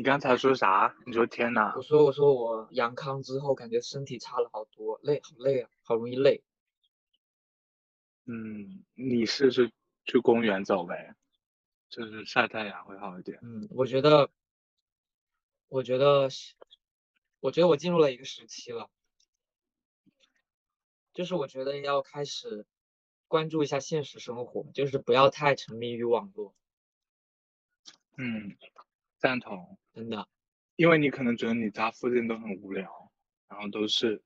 你刚才说啥？你说天呐我，说我说我阳康之后，感觉身体差了好多，累，好累啊，好容易累。嗯，你试试去公园走呗，就是晒太阳会好一点。嗯，我觉得，我觉得，我觉得我进入了一个时期了，就是我觉得要开始关注一下现实生活，就是不要太沉迷于网络，嗯，赞同。真的。因为你可能觉得你家附近都很无聊，然后都是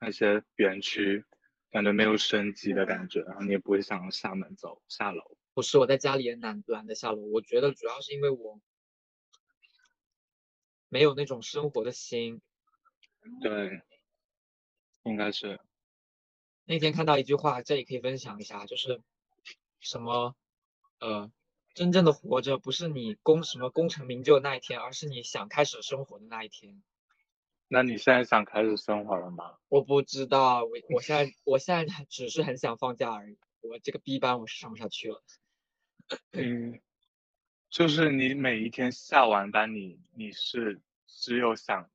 那些园区，感觉没有生机的感觉，然后你也不会想要下门走下楼。不是我在家里也懒懒得下楼，我觉得主要是因为我没有那种生活的心。对，应该是。那天看到一句话，这里可以分享一下，就是什么呃，真正的活着不是你功什么功成名就的那一天，而是你想开始生活的那一天。那你现在想开始生活了吗？我不知道，我我现在我现在只是很想放假而已。我这个 B 班我是上不下去了。嗯，就是你每一天下完班，你你是只有想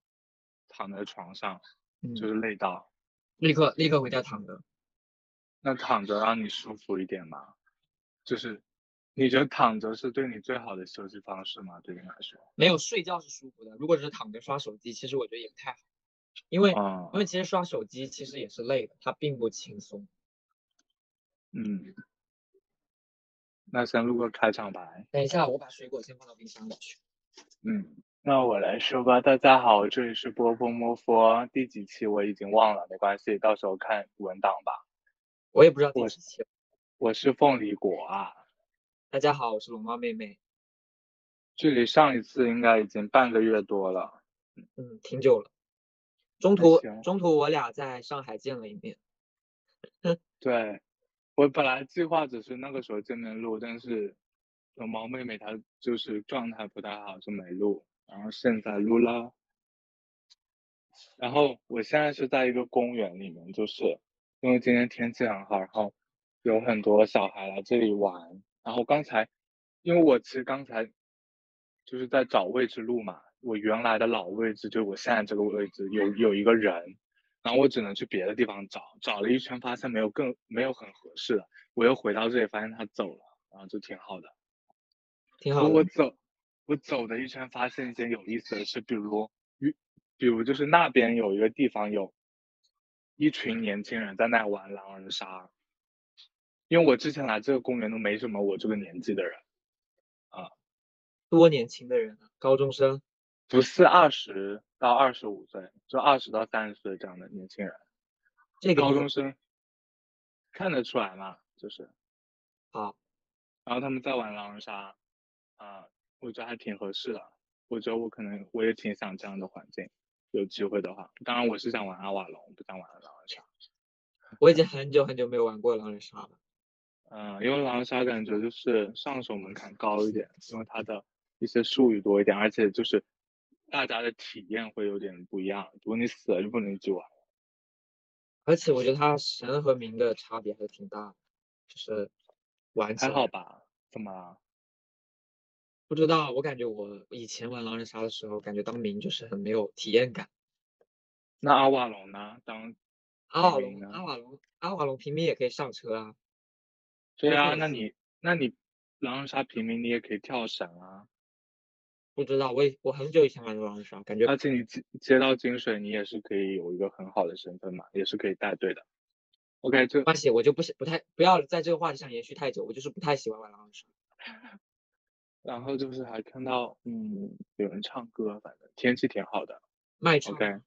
躺在床上，嗯，就是累到，立刻立刻回家躺着。那躺着让你舒服一点吗？就是你觉得躺着是对你最好的休息方式吗？对你来说？没有睡觉是舒服的，如果只是躺着刷手机，其实我觉得也不太好，因为啊因为其实刷手机其实也是累的，它并不轻松。嗯，那先录个开场白。等一下，我把水果先放到冰箱里去。嗯，那我来说吧。大家好，这里是波波摸佛，第几期我已经忘了，没关系，到时候看文档吧。我也不知道第几期。我是凤梨果啊，大家好，我是龙猫妹妹。距离上一次应该已经半个月多了。嗯，挺久了。中途中途我俩在上海见了一面。对，我本来计划只是那个时候见面录，但是龙猫妹妹她就是状态不太好，就没录，然后现在录了。然后我现在是在一个公园里面，就是因为今天天气很好，然后有很多小孩来这里玩。然后刚才，因为我其实刚才就是在找位置录嘛，我原来的老位置就我现在这个位置有有一个人，然后我只能去别的地方找，找了一圈发现没有更没有很合适的，我又回到这里发现他走了，然后就挺好的。挺好的。我走，我走的一圈发现一件有意思的事，比如，比比如就是那边有一个地方有一群年轻人在那玩狼人杀，因为我之前来这个公园都没什么我这个年纪的人啊，多年轻的人啊，高中生。不是二十到二十五岁，就二十到三十岁这样的年轻人，这个高中生看得出来嘛，就是，好，然后他们在玩狼人杀，啊、我觉得还挺合适的。我觉得我可能我也挺想这样的环境，有机会的话，当然我是想玩阿瓦隆，不想玩狼人杀。我已经很久很久没有玩过狼人杀了。嗯，因为狼人杀感觉就是上手门槛高一点，因为它的一些术语多一点，而且就是大家的体验会有点不一样。如果你死了就不能继续玩。而且我觉得它神和明的差别还是挺大的，就是玩起还好吧？怎么了？不知道，我感觉我以前玩狼人杀的时候，感觉当明就是很没有体验感。那阿瓦隆呢？当阿瓦隆，呢阿瓦隆，阿瓦隆平民也可以上车啊。对啊，那你那你狼人杀平民你也可以跳伞啊，不知道，我也我很久以前玩的狼人杀，感觉而且你接接到金水你也是可以有一个很好的身份嘛，也是可以带队的。OK，这没关系，我就不喜不太不要在这个话题上延续太久，我就是不太喜欢玩狼人杀。然后就是还看到嗯有人唱歌，反正天气挺好的。卖唱 OK，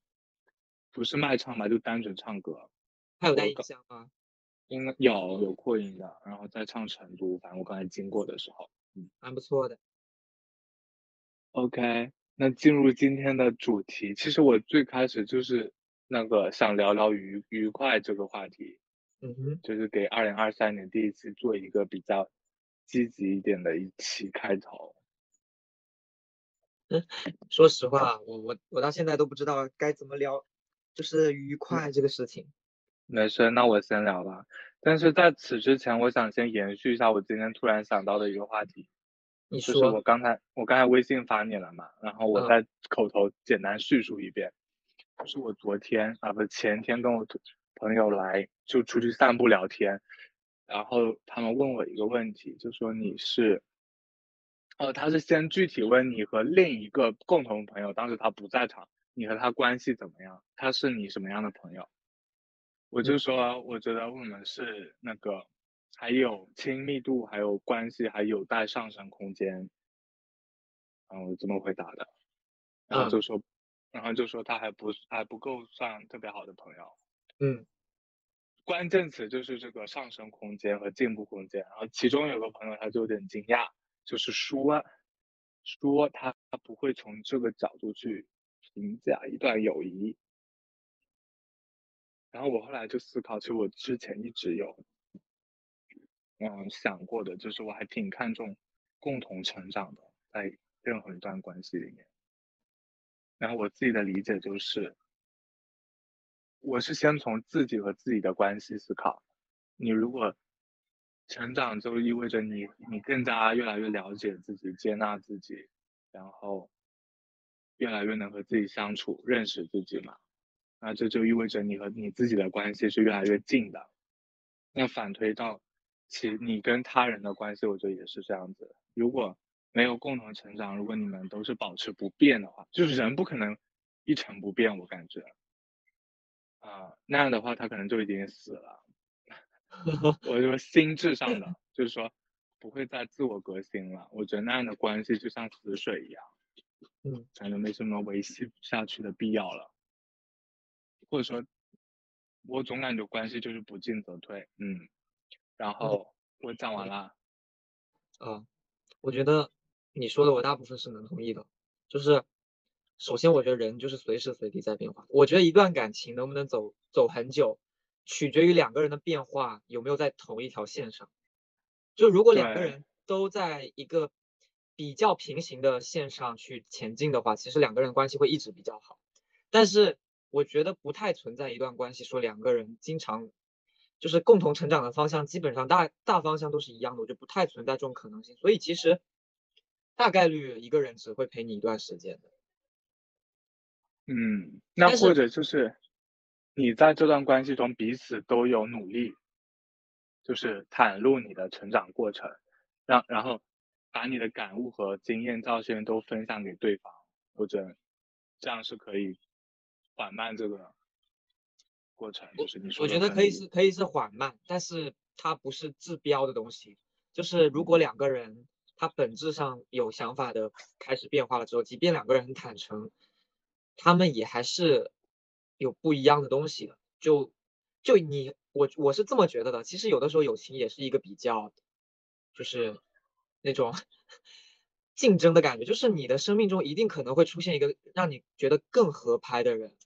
不是卖唱吧，就单纯唱歌，还有带音箱吗？应该有有扩音的，然后再唱成都，反正我刚才经过的时候。嗯蛮不错的。OK，那进入今天的主题，其实我最开始就是那个想聊聊愉愉快这个话题，嗯哼，就是给二零二三年第一次做一个比较积极一点的一期开头。说实话，我我我到现在都不知道该怎么聊，就是愉快这个事情。没事，那我先聊吧。但是在此之前，我想先延续一下我今天突然想到的一个话题，你就是说我刚才我刚才微信发你了嘛，然后我嗯再口头简单叙述一遍，就是我昨天啊不前天跟我朋友来就出去散步聊天，然后他们问我一个问题，就说你是，呃，他是先具体问你和另一个共同朋友，当时他不在场，你和他关系怎么样？他是你什么样的朋友？我就说，我觉得我们是那个还有亲密度，还有关系还有待上升空间。嗯，我这么回答的，然后嗯就说，然后就说他还不还不够算特别好的朋友。嗯关键词就是这个上升空间和进步空间。然后其中有个朋友他就有点惊讶，就是说说他他不会从这个角度去评价一段友谊。然后我后来就思考，其实我之前一直有嗯想过的，就是我还挺看重共同成长的，在任何一段关系里面。然后我自己的理解就是，我是先从自己和自己的关系思考。你如果成长，就意味着你你更加越来越了解自己，接纳自己，然后越来越能和自己相处，认识自己嘛。那这就意味着你和你自己的关系是越来越近的。那反推到其你跟他人的关系，我觉得也是这样子。如果没有共同成长，如果你们都是保持不变的话，就是人不可能一成不变，我感觉。啊、那样的话他可能就已经死了。我说心智上的，就是说不会再自我革新了。我觉得那样的关系就像死水一样，嗯，感觉没什么维系下去的必要了。或者说，我总感觉关系就是不进则退，嗯。然后我讲完了，啊，我觉得你说的我大部分是能同意的。就是首先，我觉得人就是随时随地在变化。我觉得一段感情能不能走走很久，取决于两个人的变化有没有在同一条线上。就如果两个人都在一个比较平行的线上去前进的话，其实两个人关系会一直比较好。但是我觉得不太存在一段关系说两个人经常就是共同成长的方向基本上大大方向都是一样的，我觉得不太存在这种可能性。所以其实大概率一个人只会陪你一段时间的。嗯，那或者就是你在这段关系中彼此都有努力，就是袒露你的成长过程，让然后把你的感悟和经验教训都分享给对方，或者这样是可以缓慢这个过程，就是你说我觉得可以是可以是缓慢，但是它不是治标的东西。就是如果两个人他本质上有想法的开始变化了之后，即便两个人很坦诚，他们也还是有不一样的东西的。就就你我我是这么觉得的。其实有的时候友情也是一个比较，就是那种竞争的感觉，就是你的生命中一定可能会出现一个让你觉得更合拍的人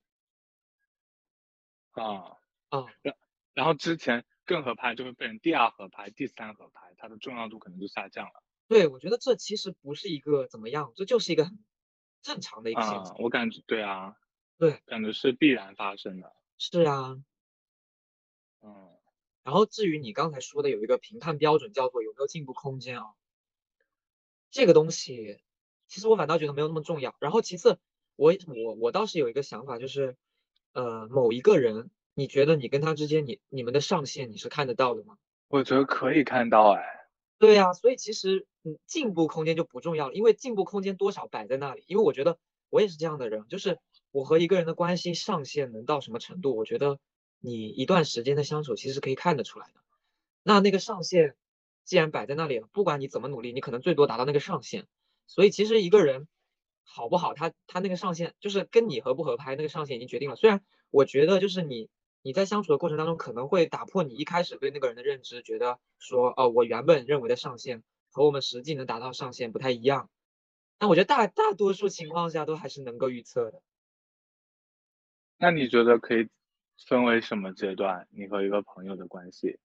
啊。啊。然后之前更合拍就会变成第二合拍、第三合拍，它的重要度可能就下降了。对，我觉得这其实不是一个怎么样，这就是一个很正常的一个现啊象。，我感觉对啊，对，感觉是必然发生的。是啊。嗯然后至于你刚才说的有一个评判标准叫做有没有进步空间啊，这个东西其实我反倒觉得没有那么重要。然后其次，我我我倒是有一个想法，就是呃某一个人，你觉得你跟他之间你你们的上限你是看得到的吗？我觉得可以看到哎，对呀，所以其实嗯进步空间就不重要了，因为进步空间多少摆在那里。因为我觉得我也是这样的人，就是我和一个人的关系上限能到什么程度，我觉得你一段时间的相处其实是可以看得出来的。那那个上限既然摆在那里了，不管你怎么努力，你可能最多达到那个上限。所以其实一个人好不好，他他那个上限就是跟你合不合拍，那个上限已经决定了。虽然我觉得就是你你在相处的过程当中可能会打破你一开始对那个人的认知，觉得说哦，我原本认为的上限和我们实际能达到上限不太一样。但我觉得大大多数情况下都还是能够预测的。那你觉得可以分为什么阶段？你和一个朋友的关系，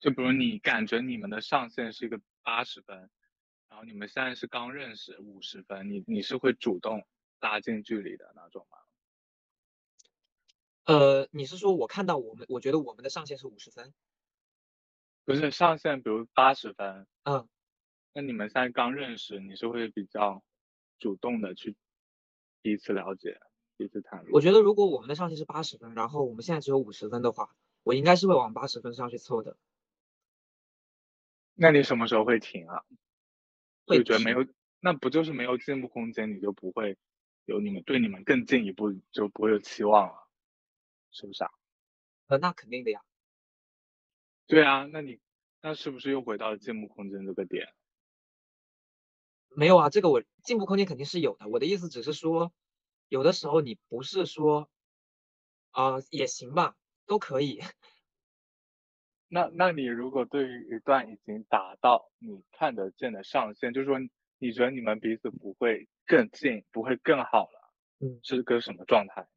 就比如你感觉你们的上限是一个八十分，然后你们现在是刚认识五十分，你你是会主动拉近距离的那种吗？呃，你是说我看到我们，我觉得我们的上限是五十分，不是上限，比如八十分，嗯，那你们现在刚认识，你是会比较主动的去彼此了解、彼此谈论？我觉得如果我们的上限是八十分，然后我们现在只有五十分的话，我应该是会往八十分上去凑的。那你什么时候会停啊？会就觉得没停有，那不就是没有进步空间，你就不会有你们对你们更进一步，就不会有期望了，是不是啊？呃，那肯定的呀。对啊，那你那是不是又回到了进步空间这个点？没有啊，这个我进步空间肯定是有的。我的意思只是说，有的时候你不是说，啊、也行吧，都可以。那那你如果对于一段已经达到你看得见的上限，就是说你觉得你们彼此不会更近，不会更好了，嗯，是个什么状态？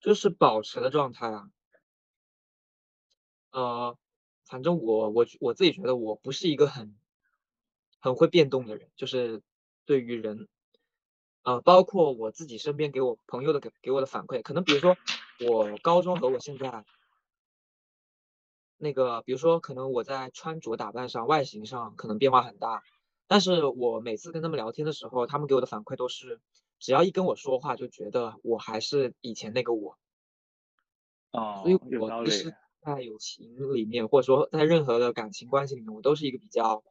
就是保持的状态啊。呃，反正我我我自己觉得我不是一个很很会变动的人，就是对于人，呃，包括我自己身边给我朋友的给给我的反馈，可能比如说我高中和我现在那个，比如说可能我在穿着打扮上、外形上可能变化很大，但是我每次跟他们聊天的时候，他们给我的反馈都是，只要一跟我说话，就觉得我还是以前那个我。哦所以。我其实在友情里面，或者说在任何的感情关系里面，我都是一个比较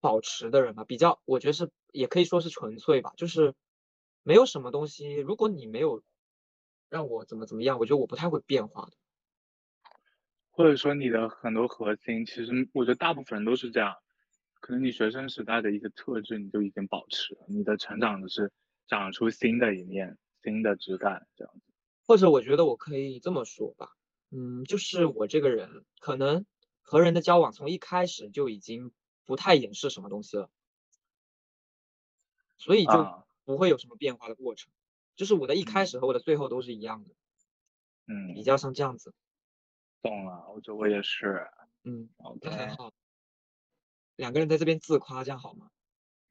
保持的人吧，比较我觉得是也可以说是纯粹吧，就是没有什么东西，如果你没有让我怎么怎么样，我觉得我不太会变化的。或者说你的很多核心，其实我觉得大部分人都是这样。可能你学生时代的一些特质你就已经保持了，你的成长的是长出新的一面、新的枝干这样子。或者我觉得我可以这么说吧，嗯，就是我这个人可能和人的交往从一开始就已经不太掩饰什么东西了，所以就啊，不会有什么变化的过程。就是我的一开嗯始和我的最后都是一样的，嗯比嗯，较像这样子。懂了，我觉得我也是。嗯，OK，好。两个人在这边自夸，这样好吗？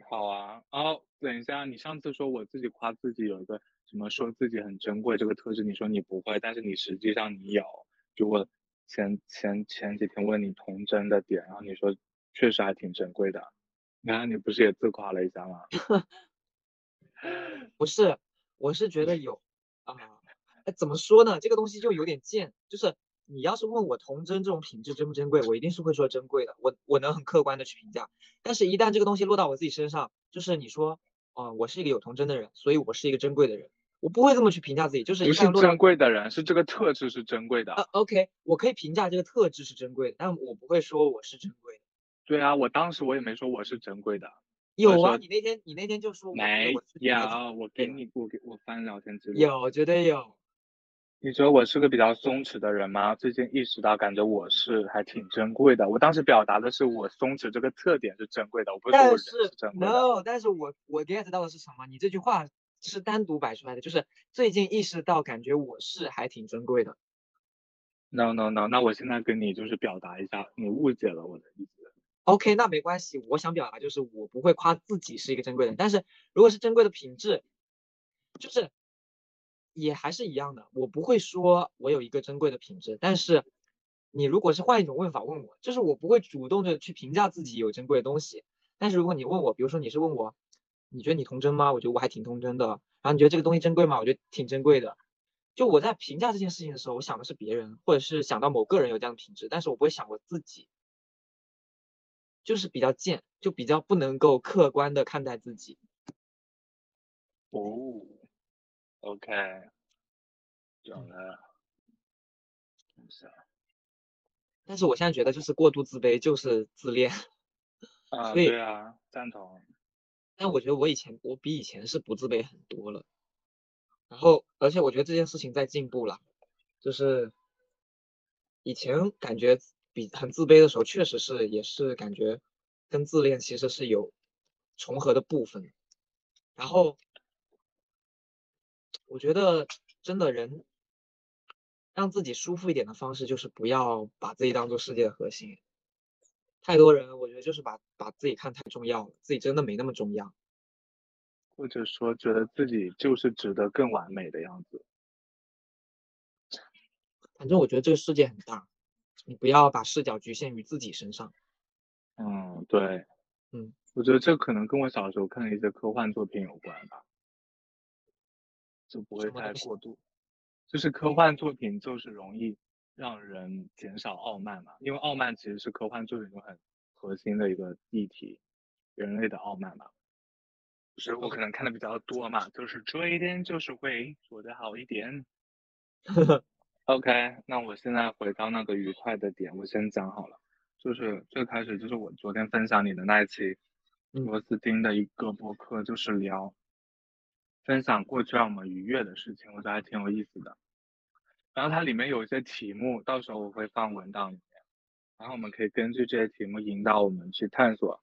好啊。哦，等一下，你上次说我自己夸自己有一个什么说自己很珍贵这个特质，你说你不会，但是你实际上你有。就我前前前几天问你童真的点，然后你说确实还挺珍贵的。你看你不是也自夸了一下吗？不是，我是觉得有啊，哎，怎么说呢？这个东西就有点贱，就是你要是问我童真这种品质珍不珍贵，我一定是会说珍贵的，我我能很客观的去评价。但是，一旦这个东西落到我自己身上，就是你说，哦、我是一个有童真的人，所以我是一个珍贵的人，我不会这么去评价自己。就是一不是珍贵的人，是这个特质是珍贵呃的。，OK，我可以评价这个特质是珍贵的，但我不会说我是珍贵的。对啊，我当时我也没说我是珍贵的，有啊，你那天你那天就说没有，我给你我给我翻聊天记录。有，绝对有。你觉得我是个比较松弛的人吗？最近意识到，感觉我是还挺珍贵的。我当时表达的是我松弛这个特点是珍贵的，我不是说我是是珍贵的。no，但是我我 get 到的是什么？你这句话是单独摆出来的，就是最近意识到，感觉我是还挺珍贵的。No no no，那我现在跟你就是表达一下，你误解了我的意思。OK，那没关系。我想表达就是我不会夸自己是一个珍贵的人，但是如果是珍贵的品质，就是也还是一样的。我不会说我有一个珍贵的品质，但是你如果是换一种问法问我，就是我不会主动的去评价自己有珍贵的东西。但是如果你问我，比如说你是问我，你觉得你童真吗？我觉得我还挺童真的。然后你觉得这个东西珍贵吗？我觉得挺珍贵的。就我在评价这件事情的时候，我想的是别人，或者是想到某个人有这样的品质，但是我不会想我自己。就是比较贱，就比较不能够客观的看待自己。哦，OK，但是我现在觉得，就是过度自卑就是自恋。啊，对啊，赞同。但我觉得我以前我比以前是不自卑很多了。然后，而且我觉得这件事情在进步了，就是以前感觉比很自卑的时候，确实是也是感觉跟自恋其实是有重合的部分。然后我觉得真的人让自己舒服一点的方式，就是不要把自己当做世界的核心。太多人，我觉得就是把把自己看太重要了，自己真的没那么重要。或者说觉得自己就是值得更完美的样子。反正我觉得这个世界很大，你不要把视角局限于自己身上。嗯，对，嗯，我觉得这可能跟我小时候看的一些科幻作品有关吧，就不会太过度。就是科幻作品就是容易让人减少傲慢嘛，因为傲慢其实是科幻作品中很核心的一个议题，人类的傲慢嘛。所以我可能看的比较多嘛，就是这一点就是会做得好一点。OK，那我现在回到那个愉快的点，我先讲好了。就是最开始就是我昨天分享你的那一期嗯螺丝钉的一个博客，就是聊分享过去让我们愉悦的事情，我觉得还挺有意思的。然后它里面有一些题目，到时候我会放文档里面，然后我们可以根据这些题目引导我们去探索，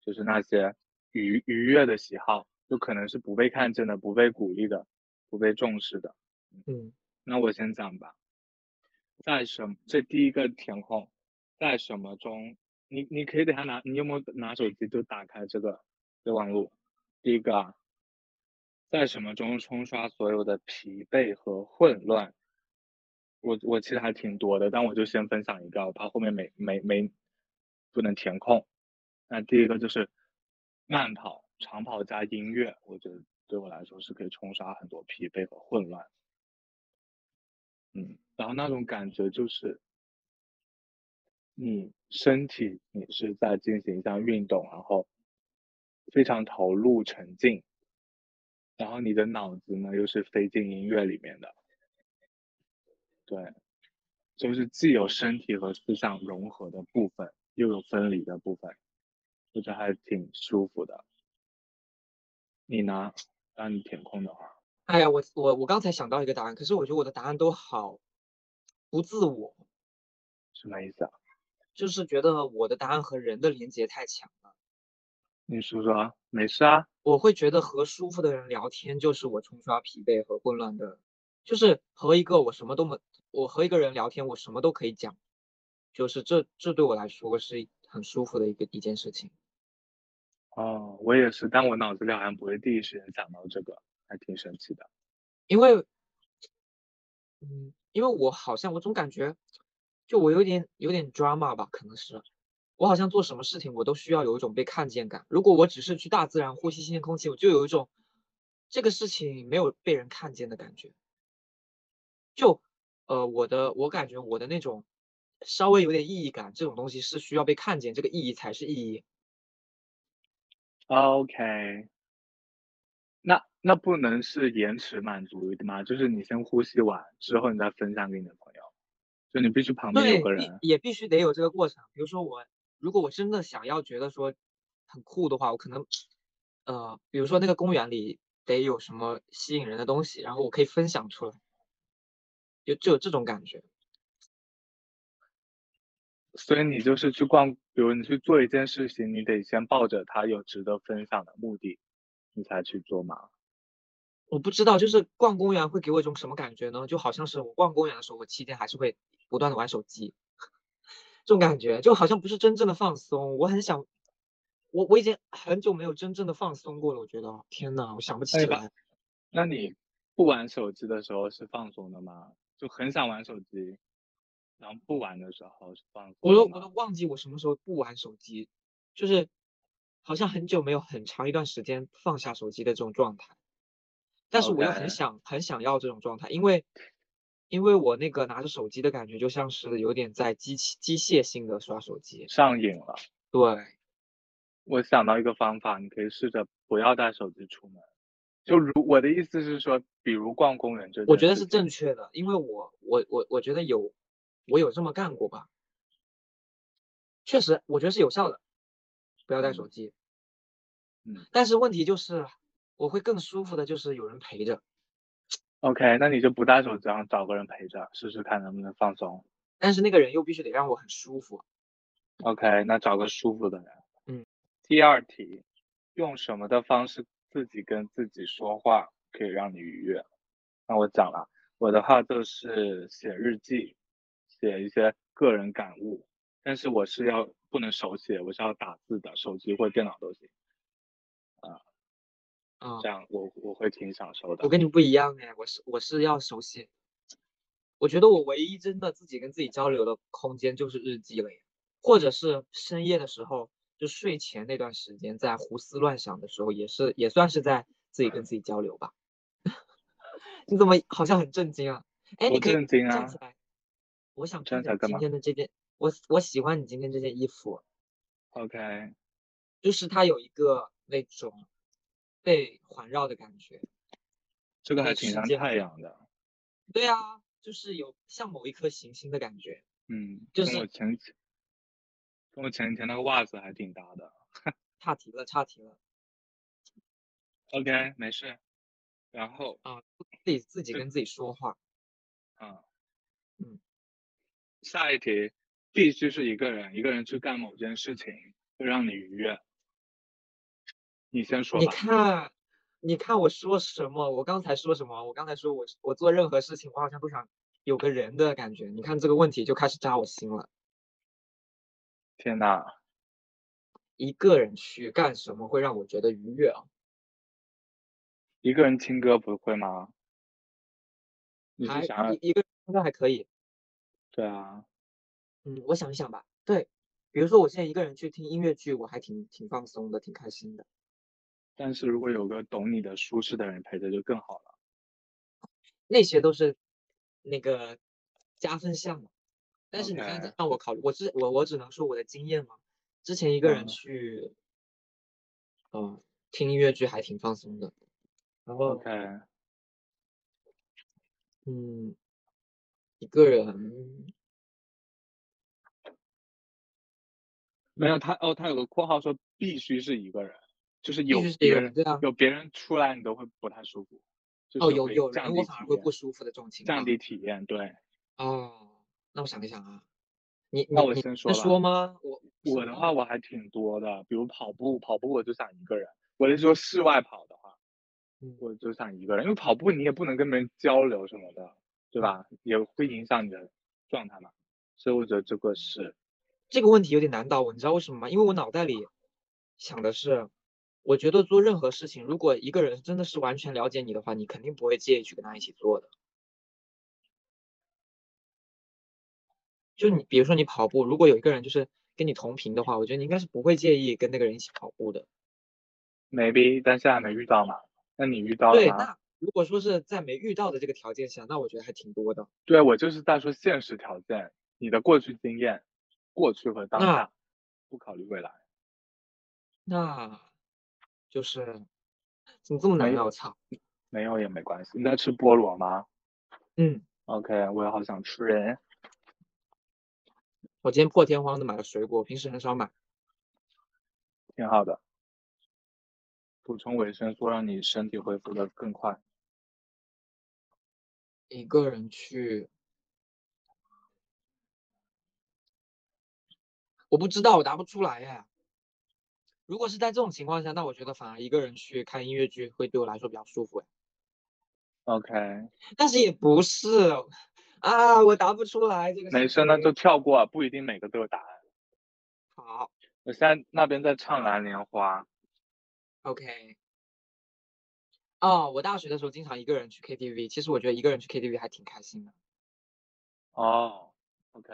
就是那些愉愉悦的喜好，就可能是不被看见的、不被鼓励的、不被重视的。嗯那我先讲吧，在什这第一个填空，在什么中，你你可以等下拿，你有没有拿手机就打开这个备忘录？第一个啊，在什么中冲刷所有的疲惫和混乱？我我其实还挺多的，但我就先分享一个，我怕后面没没没不能填空。那第一个就是慢跑、长跑加音乐，我觉得对我来说是可以冲刷很多疲惫和混乱。嗯，然后那种感觉就是，你身体你是在进行一项运动，然后非常投入沉浸，然后你的脑子呢又是飞进音乐里面的，对，就是既有身体和思想融合的部分，又有分离的部分，我觉得还挺舒服的。你呢？让你填空的话，哎呀，我我我刚才想到一个答案，可是我觉得我的答案都好不自我，什么意思啊？就是觉得我的答案和人的连接太强了。你说说啊，没事啊。我会觉得和舒服的人聊天，就是我冲刷疲惫和混乱的，就是和一个我什么都没，我和一个人聊天，我什么都可以讲，就是这这对我来说是很舒服的一个一件事情。哦，我也是，但我脑子里好像不会第一时间想到这个，还挺神奇的。因为，嗯，因为我好像我总感觉，就我有点有点 drama 吧，可能是，我好像做什么事情我都需要有一种被看见感。如果我只是去大自然呼吸新鲜空气，我就有一种这个事情没有被人看见的感觉。就，呃，我的我感觉我的那种稍微有点意义感，这种东西是需要被看见，这个意义才是意义。OK，那那不能是延迟满足的吗？就是你先呼吸完之后，你再分享给你的朋友，就你必须旁边有个人。也必须得有这个过程。比如说我，如果我真的想要觉得说很酷的话，我可能，呃，比如说那个公园里得有什么吸引人的东西，然后我可以分享出来，就就有这种感觉。所以你就是去逛，比如你去做一件事情，你得先抱着它有值得分享的目的，你才去做嘛。我不知道，就是逛公园会给我一种什么感觉呢？就好像是我逛公园的时候，我期间还是会不断的玩手机，这种感觉就好像不是真正的放松。我很想，我我已经很久没有真正的放松过了。我觉得，天呐，我想不起来。那你不玩手机的时候是放松的吗？就很想玩手机，然后不玩的时候是放松我都？我都忘记我什么时候不玩手机，就是好像很久没有很长一段时间放下手机的这种状态，但是我又很想很想要这种状态，因为因为我那个拿着手机的感觉就像是有点在机器机械性的刷手机，上瘾了。对，我想到一个方法，你可以试着不要带手机出门。就如我的意思是说，比如逛公园这件我觉得是正确的，因为我我我我觉得有我有这么干过吧，确实我觉得是有效的，不要带手嗯机。嗯但是问题就是我会更舒服的，就是有人陪着。OK，那你就不带手机，然后找个人陪着，试试看能不能放松。但是那个人又必须得让我很舒服。OK，那找个舒服的人。嗯。第二题，用什么的方式自己跟自己说话可以让你愉悦？那我讲了，我的话就是写日记，写一些个人感悟，但是我是要不能手写，我是要打字的，手机或电脑都行。啊、这样我我会挺享受的。我跟你不一样哎，我是我是要手写。我觉得我唯一真的自己跟自己交流的空间就是日记了，或者是深夜的时候，就睡前那段时间在胡思乱想的时候，也是也算是在自己跟自己交流吧。你怎么好像很震惊啊？哎，你可以站起来。我想穿今天的这件，我我喜欢你今天这件衣服。OK，就是它有一个那种被环绕的感觉。这个还挺像太阳的。对啊。就是有像某一颗行星的感觉，嗯，就是跟我前跟我前几天那个袜子还挺搭的。岔题了，岔题了。OK，没事。然后啊，自己自己跟自己说话。啊，嗯。下一题必须是一个人，一个人去干某件事情会让你愉悦。你先说吧。你看。你看我说什么？我刚才说什么？我刚才说我我做任何事情，我好像都想有个人的感觉。你看这个问题就开始扎我心了。天呐，一个人去干什么会让我觉得愉悦啊？一个人听歌不会吗？你是想一个听歌还可以。对啊。嗯，我想一想吧。对，比如说我现在一个人去听音乐剧，我还挺挺放松的，挺开心的。但是如果有个懂你的舒适的人陪着就更好了。那些都是那个加分项嘛。但是你刚才让我考虑，我只我我只能说我的经验嘛。之前一个人去，嗯，听音乐剧还挺放松的。然后，OK，嗯，一个人没有他哦，他有个括号说必须是一个人。就是有别人，有别人出来，你都会不太舒服。哦，有有人我反而会不舒服的这种情况。降低体验，对。哦，那我想一想啊，你那我先说说吗？我我的话我还挺多的，比如跑步，跑步我就想一个人。我是说室外跑的话，我就想一个人，因为跑步你也不能跟别人交流什么的，对吧？也会影响你的状态嘛。所以我觉得这个是这个问题有点难倒我，你知道为什么吗？因为我脑袋里想的是。我觉得做任何事情，如果一个人真的是完全了解你的话，你肯定不会介意去跟他一起做的。就你，比如说你跑步，如果有一个人就是跟你同频的话，我觉得你应该是不会介意跟那个人一起跑步的。Maybe，但现在没遇到嘛？那你遇到了对，那如果说是在没遇到的这个条件下，那我觉得还挺多的。对，我就是在说现实条件，你的过去经验，过去和当下，不考虑未来。那。就是怎么这么难呀！我操，没有也没关系。你在吃菠萝吗？嗯。OK，我也好想吃人。我今天破天荒的买了水果，平时很少买。挺好的，补充维生素，让你身体恢复的更快。一个人去，我不知道，我答不出来呀。如果是在这种情况下，那我觉得反而一个人去看音乐剧会对我来说比较舒服哎。OK，但是也不是啊，我答不出来这个。没事，那就跳过，不一定每个都有答案。好，我现在那边在唱《蓝莲花》。OK。哦，我大学的时候经常一个人去 KTV，其实我觉得一个人去 KTV 还挺开心的。哦，OK，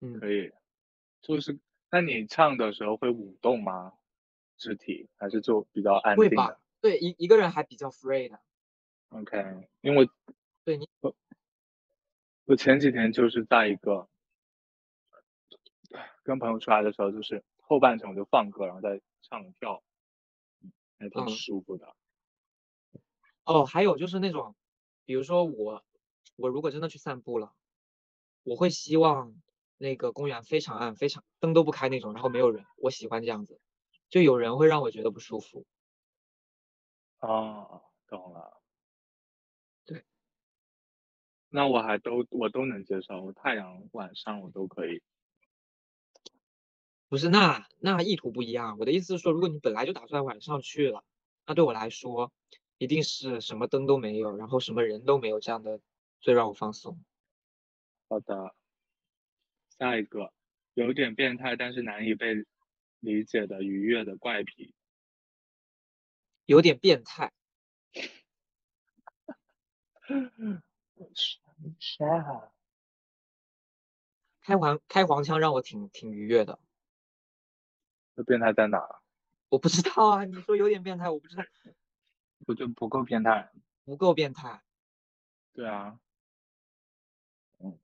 嗯，可以。就是，那你唱的时候会舞动吗？肢体还是就比较安静的，对一一个人还比较 free 的。OK，因为对你我我前几天就是在一个跟朋友出来的时候，就是后半程我就放歌，然后再唱跳，还挺舒服的。哦，还有就是那种，比如说我我如果真的去散步了，我会希望那个公园非常暗，非常灯都不开那种，然后没有人，我喜欢这样子。就有人会让我觉得不舒服。哦，懂了。对。那我还都我都能接受，太阳晚上我都可以。不是，那那意图不一样。我的意思是说，如果你本来就打算晚上去了，那对我来说，一定是什么灯都没有，然后什么人都没有，这样的最让我放松。好的。下一个，有点变态，但是难以被。理解的愉悦的怪癖，有点变态。开黄开黄腔让我挺挺愉悦的。这变态在哪？我不知道啊，你说有点变态，我不知道。我就不够变态。不够变态。对啊。嗯。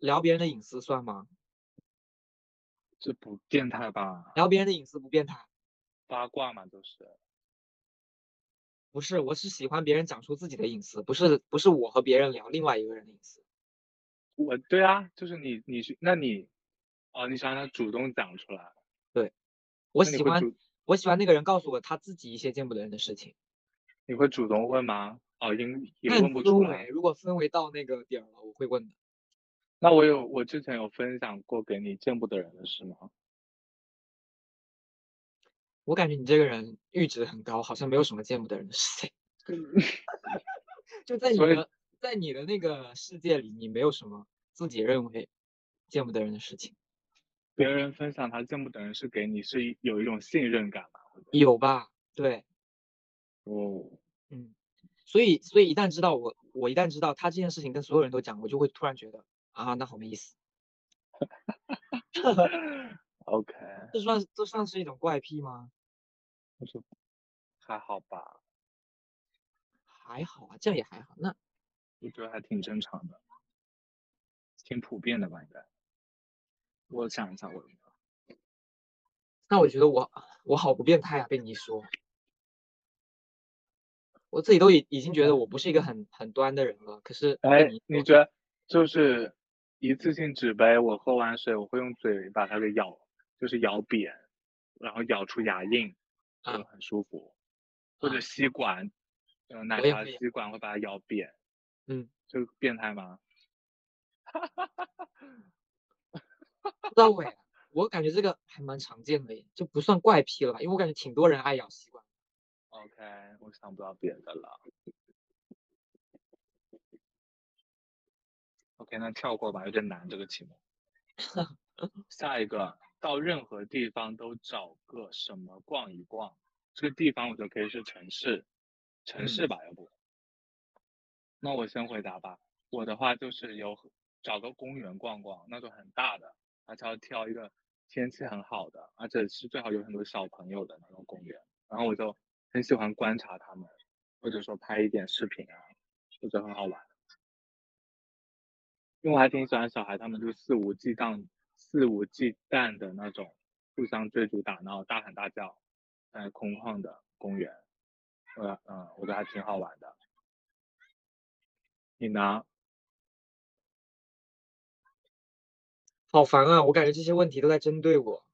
聊别人的隐私算吗？这不变态吧？聊别人的隐私不变态。八卦嘛，都是。不是，我是喜欢别人讲出自己的隐私，不是不是我和别人聊另外一个人的隐私。我对啊，就是你你是那你，哦，你想让他主动讲出来。对，我喜欢我喜欢那个人告诉我他自己一些见不得人的事情。你会主动问吗？哦，因也问不出来。如果氛围到那个点了，我会问的。那我有我之前有分享过给你见不得人的事吗？我感觉你这个人阈值很高，好像没有什么见不得人的事情。就在你的在你的那个世界里，你没有什么自己认为见不得人的事情。别人分享他见不得人是给你是有一种信任感吗？有吧？对。哦。嗯。所以所以一旦知道我我一旦知道他这件事情跟所有人都讲，我就会突然觉得啊，那好没意思。OK。这算这算是一种怪癖吗？我说还好吧，还好啊，这样也还好。那我觉得还挺正常的，挺普遍的吧？应该。我想一下，我那我觉得我我好不变态啊！被你一说，我自己都已已经觉得我不是一个很很端的人了。可是，哎，你觉得就是一次性纸杯，我喝完水，我会用嘴把它给咬，就是咬扁，然后咬出牙印。就很舒服，或者吸管，嗯，奶茶吸管会把它咬扁，嗯，就变态吗？不知道喂，我感觉这个还蛮常见的，就不算怪癖了吧？因为我感觉挺多人爱咬吸管。OK，我想不到别的了。OK，那跳过吧，有点难这个题目。下一个。到任何地方都找个什么逛一逛，这个地方我觉得可以是城市，城市吧，要不？那我先回答吧。我的话就是有找个公园逛逛，那种很大的，而且要挑一个天气很好的，而且是最好有很多小朋友的那种公园。然后我就很喜欢观察他们，或者说拍一点视频啊，我觉得很好玩。因为我还挺喜欢小孩，他们就肆无忌惮。肆无忌惮的那种，互相追逐打闹、大喊大叫，在空旷的公园，呃嗯，我觉得还挺好玩的。你呢？好烦啊！我感觉这些问题都在针对我。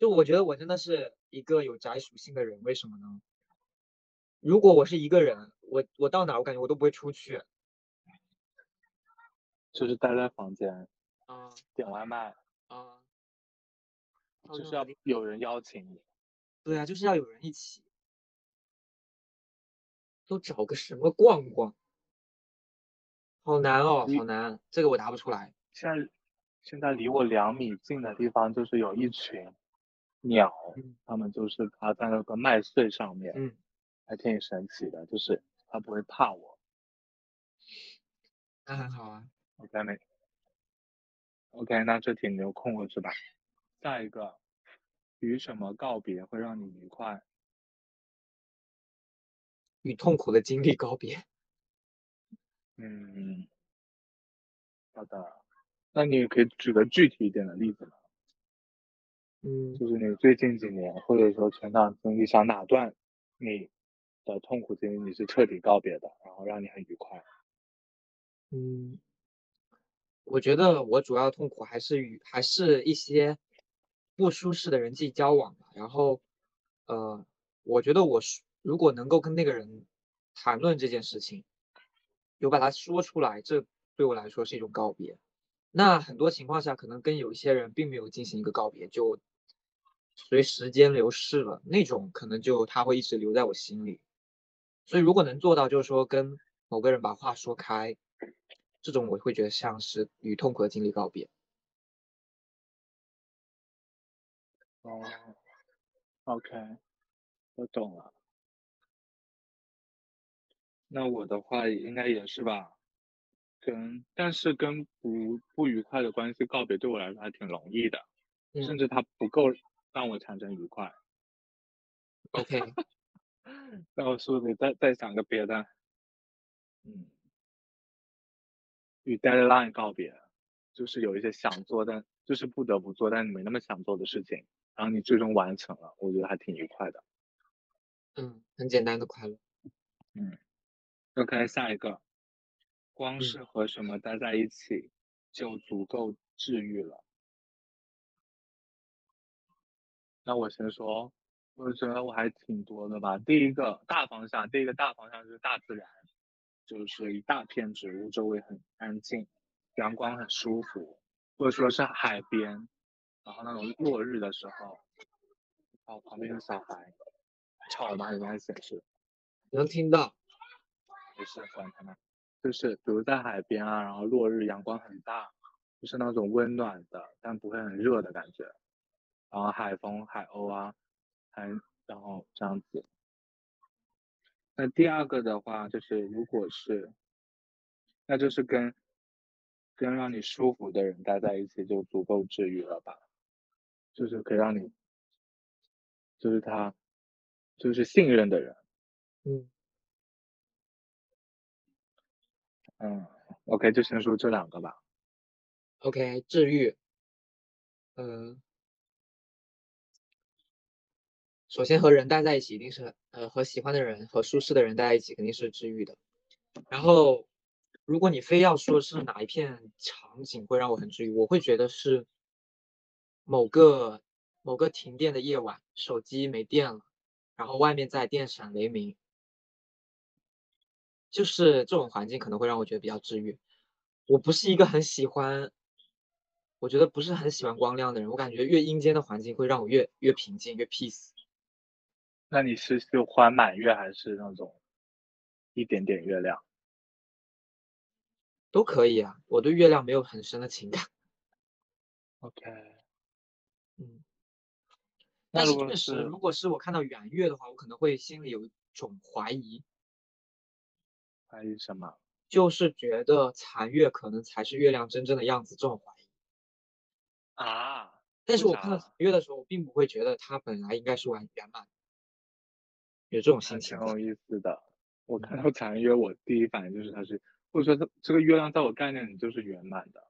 就我觉得我真的是一个有宅属性的人，为什么呢？如果我是一个人，我我到哪我感觉我都不会出去，就是待在房间。啊，点外卖啊，就是要有人邀请你。对啊，就是要有人一起。都找个什么逛逛？好难哦，好难，这个我答不出来。现在现在离我两米近的地方，就是有一群鸟，它们就是趴在那个麦穗上面，嗯，还挺神奇的，就是它不会怕我。那很好啊。OK 没？OK，那这题你有空了是吧？下一个，与什么告别会让你愉快？与痛苦的经历告别。嗯，好的。那你可以举个具体一点的例子吗？嗯，就是你最近几年，或者说成长经历上哪段你的痛苦经历你是彻底告别的，然后让你很愉快？嗯。我觉得我主要痛苦还是与还是一些不舒适的人际交往吧。然后，呃，我觉得我如果能够跟那个人谈论这件事情，有把它说出来，这对我来说是一种告别。那很多情况下，可能跟有一些人并没有进行一个告别，就随时间流逝了，那种可能就他会一直留在我心里。所以，如果能做到，就是说跟某个人把话说开。这种我会觉得像是与痛苦的经历告别。哦，OK，我懂了。那我的话应该也是吧，跟但是跟不不愉快的关系告别对我来说还挺容易的，嗯甚至它不够让我产生愉快。OK，那我是不是得再再想个别的？嗯，与 deadline 告别，就是有一些想做但就是不得不做但你没那么想做的事情，然后你最终完成了，我觉得还挺愉快的。嗯，很简单的快乐。嗯，OK，下一个，光嗯是和什么待在一起就足够治愈了。那我先说，我觉得我还挺多的吧。第一个大方向，第一个大方向就是大自然，就是一大片植物，周围很安静，阳光很舒服，或者说是海边，然后那种落日的时候，然后，旁边有小孩，吵了吗？你刚才显示。能听到。没事，管他呢。就是比如在海边啊，然后落日，阳光很大，就是那种温暖的，但不会很热的感觉。然后海风、海鸥啊，还然后这样子。那第二个的话，就是如果是，那就是跟跟让你舒服的人待在一起，就足够治愈了吧？就是可以让你，就是他，就是信任的人。嗯嗯，OK，就先说这两个吧。，OK，治愈。呃，首先和人待在一起，一定是呃和喜欢的人和舒适的人待在一起，肯定是治愈的。然后，如果你非要说是哪一片场景会让我很治愈，我会觉得是某个某个停电的夜晚，手机没电了，然后外面在电闪雷鸣，就是这种环境可能会让我觉得比较治愈。我不是一个很喜欢，我觉得不是很喜欢光亮的人，我感觉越阴间的环境会让我越越平静，越 peace。那你是喜欢满月还是那种一点点月亮？都可以啊，我对月亮没有很深的情感。OK，嗯，那如果但是确实，如果是我看到圆月的话，我可能会心里有一种怀疑，怀疑什么？就是觉得残月可能才是月亮真正的样子，这种怀疑。啊？但是我看到残月的时候，我并不会觉得它本来应该是完圆满的，有这种心情在。挺有意思的。我看到残月，我第一反应就是它是，或者说它这个月亮在我概念里就是圆满的，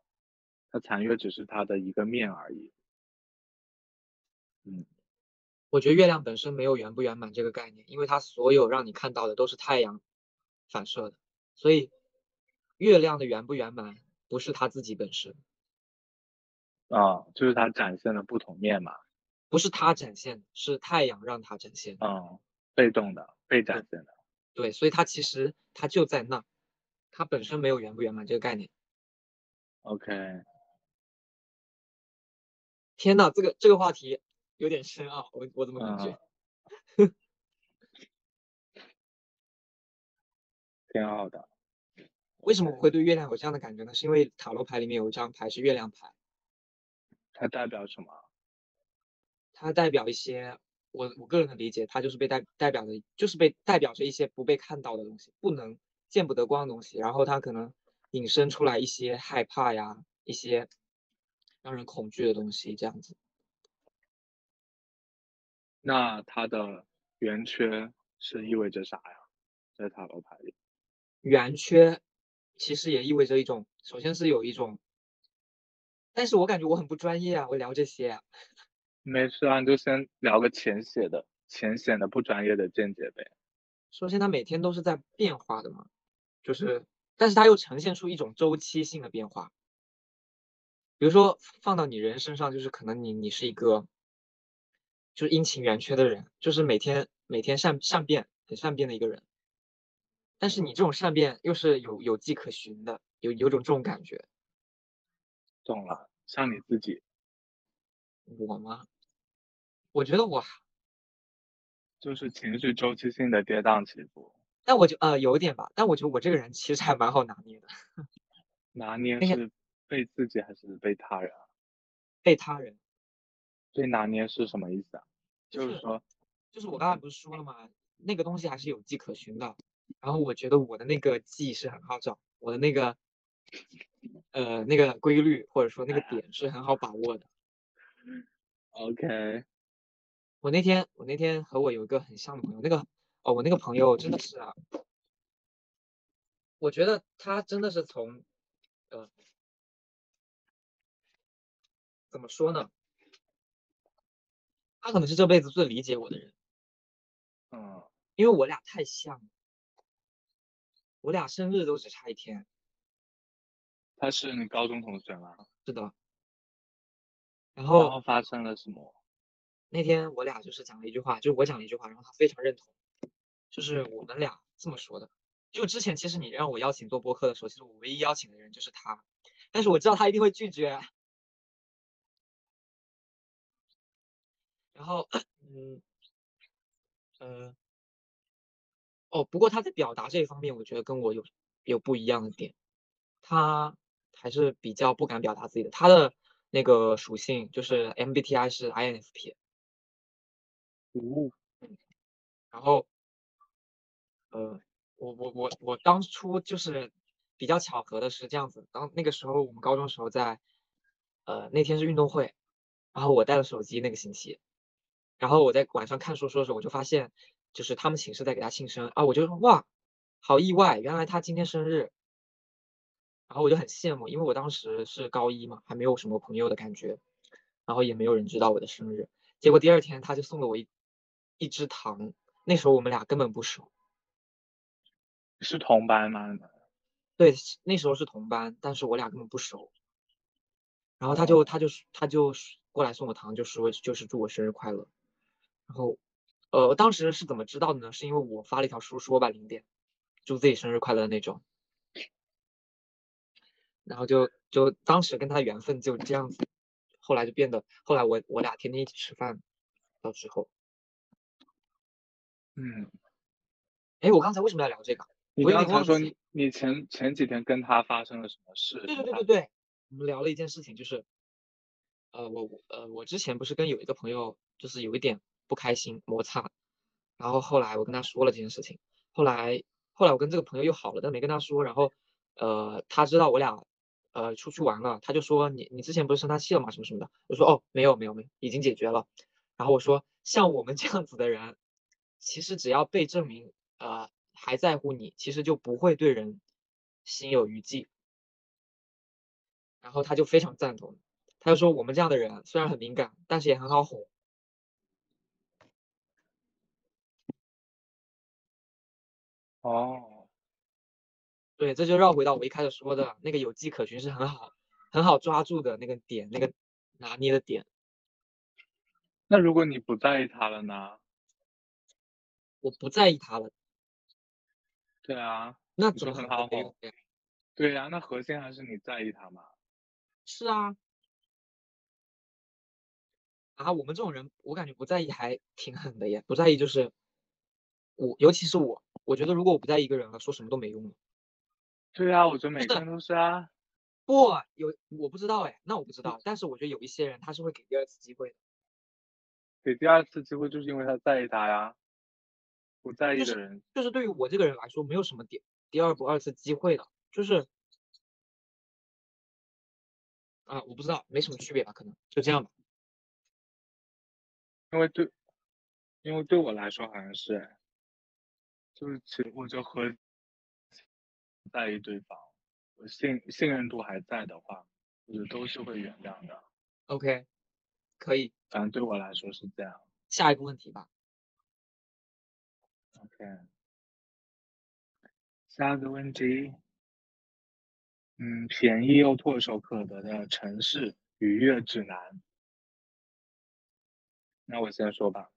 它残月只是它的一个面而已。嗯，我觉得月亮本身没有圆不圆满这个概念，因为它所有让你看到的都是太阳反射的，所以月亮的圆不圆满不是它自己本身，啊，就是它展现的不同面嘛。不是它展现的，是太阳让它展现的。嗯，被动的，被展现的。对，所以它其实它就在那，它本身没有圆不圆满这个概念。OK，天呐，这个这个话题有点深奥，我我怎么感觉？嗯，挺好的。为什么我会对月亮有这样的感觉呢？是因为塔罗牌里面有一张牌是月亮牌，它代表什么？它代表一些我我个人的理解，它就是被代代表着，就是被代表着一些不被看到的东西，不能见不得光的东西，然后它可能引申出来一些害怕呀，一些让人恐惧的东西，这样子。那它的圆缺是意味着啥呀？在塔罗牌里。圆缺其实也意味着一种，首先是有一种，但是我感觉我很不专业啊，我聊这些啊。没事啊，你就先聊个浅显的、浅显的不专业的见解呗。首先它每天都是在变化的嘛，就是，但是它又呈现出一种周期性的变化。比如说放到你人身上，就是可能你你是一个，就是阴晴圆缺的人，就是每天每天善善变，很善变的一个人。但是你这种善变又是有有迹可循的，有有种这种感觉。懂了，像你自己我吗？我觉得我，就是情绪周期性的跌宕起伏，但我就呃有一点吧，但我觉得我这个人其实还蛮好拿捏的，拿捏是被自己还是被他人啊？被他人。被拿捏是什么意思啊？就就是是说，就是我刚才不是说了吗？那个东西还是有迹可循的。然后我觉得我的那个记是很好找，我的那个呃那个规律或者说那个点是很好把握的。OK，我那天我那天和我有一个很像的朋友，那个哦我那个朋友真的是啊，我觉得他真的是从呃怎么说呢？他可能是这辈子最理解我的人，嗯，因为我俩太像了，我俩生日都只差一天。他是你高中同学吗？是的。然后发生了什么？那天我俩就是讲了一句话，就是我讲了一句话，然后他非常认同，就是我们俩这么说的。就之前其实你让我邀请做播客的时候，其实我唯一邀请的人就是他，但是我知道他一定会拒绝。然后，嗯，呃，哦，不过他在表达这一方面，我觉得跟我有有不一样的点，他还是比较不敢表达自己的。他的那个属性就是 MBTI 是 INFP，哦，然后，呃，我我我我当初就是比较巧合的是这样子，当那个时候我们高中时候在，呃，那天是运动会，然后我带了手机那个星期，然后我在晚上看书说的时候，我就发现就是他们寝室在给他庆生啊，我就说哇，好意外，原来他今天生日，然后我就很羡慕，因为我当时是高一嘛，还没有什么朋友的感觉，然后也没有人知道我的生日，结果第二天他就送了我一一支糖，那时候我们俩根本不熟，是同班吗？对，那时候是同班，但是我俩根本不熟。然后他就他就他就过来送我糖，就说就是祝我生日快乐。然后，呃，当时是怎么知道的呢？是因为我发了一条说说吧零点，祝自己生日快乐的那种。然后就就当时跟他缘分就这样子，后来就变得，后来我我俩天天一起吃饭，到之后，嗯，哎，我刚才为什么要聊这个？你刚才说你你前前几天跟他发生了什么事？对对对对对，我们聊了一件事情，就是，呃，我我呃，我之前不是跟有一个朋友就是有一点不开心摩擦，然后后来我跟他说了这件事情，后来后来我跟这个朋友又好了，但没跟他说，然后呃，他知道我俩呃出去玩了，他就说你你之前不是生他气了吗？什么什么的，我说哦没有没有没有，已经解决了，然后我说像我们这样子的人，其实只要被证明呃还在乎你，其实就不会对人心有余悸。然后他就非常赞同，他就说我们这样的人虽然很敏感，但是也很好哄。哦，对，这就绕回到我一开始说的那个有迹可循是很好很好抓住的那个点，那个拿捏的点。那如果你不在意他了呢？我不在意他了，对啊，那怎么很好哄没有呀？对呀、那核心还是你在意他嘛。是啊，啊，我们这种人，我感觉不在意还挺狠的耶，不在意就是我，尤其是我，我觉得如果我不在意一个人了，说什么都没用了。对啊，我觉得每个人都是啊。不，有我不知道哎，那我不知道，但是我觉得有一些人他是会给第二次机会的。给第二次机会，就是因为他在意他呀。不在意的人，就是对于我这个人来说，没有什么第第二不二次机会的，就是啊，我不知道，没什么区别吧，可能就这样吧。因为对，因为对我来说好像是哎，就是其实我就和在意对方，我信信任度还在的话，我觉得都是会原谅的。OK，可以，反正对我来说是这样。下一个问题吧。OK，下个问题，嗯，便宜又唾手可得的城市愉悦指南。那我先说吧，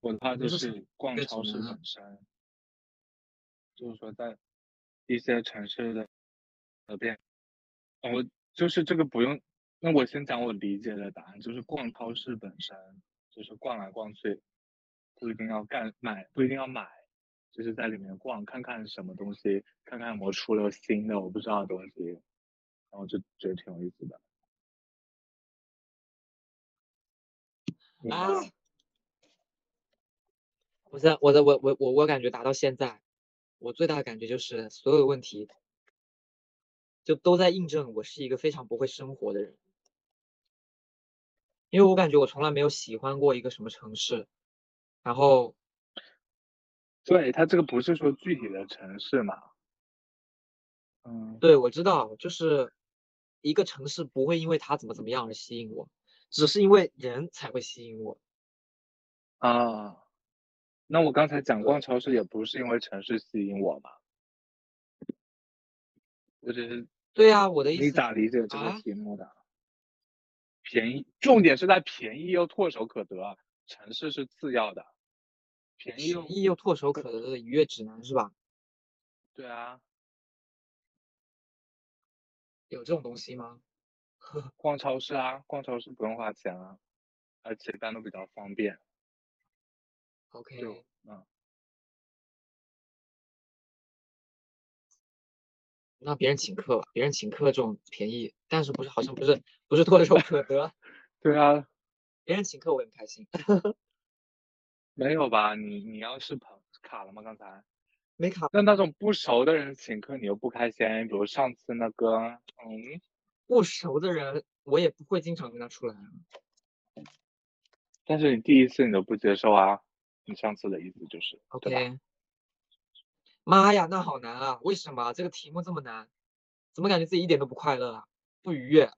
我的话就是是逛超市本。身，就是说在一些城市的呃边，呃我就是这个不用，那我先讲我理解的答案，就是逛超市本身就是逛来逛去，不一定要干买，不一定要买，就是在里面逛，看看什么东西，看看有没有出了新的我不知道的东西，然后就觉得挺有意思的。啊，我在我的我我我我感觉达到现在，我最大的感觉就是所有的问题就都在印证我是一个非常不会生活的人。因为我感觉我从来没有喜欢过一个什么城市，然后，对它这个不是说具体的城市嘛，嗯，对我知道，就是一个城市不会因为它怎么怎么样而吸引我，只是因为人才会吸引我。啊，那我刚才讲逛超市也不是因为城市吸引我嘛，我只是对呀，我的意思你咋理解这个啊题目的？便宜，重点是在便宜又唾手可得，城市是次要的，便宜又便宜又唾手可得的愉悦指南是吧？对啊，有这种东西吗？逛超市啊，逛超市不用花钱啊，而且一般都比较方便，？OK，嗯，那别人请客吧，别人请客这种便宜，但是不是好像不是不是 唾手可得，对啊，别人请客我也很开心，没有吧？你你要是跑卡了吗？刚才？没卡那那种不熟的人请客，你又不开心，比如上次那个，嗯，不熟的人，我也不会经常跟他出来啊。但是你第一次你都不接受啊，你上次的意思就是，对吧？OK，妈呀，那好难啊！为什么这个题目这么难？怎么感觉自己一点都不快乐啊？不愉悦？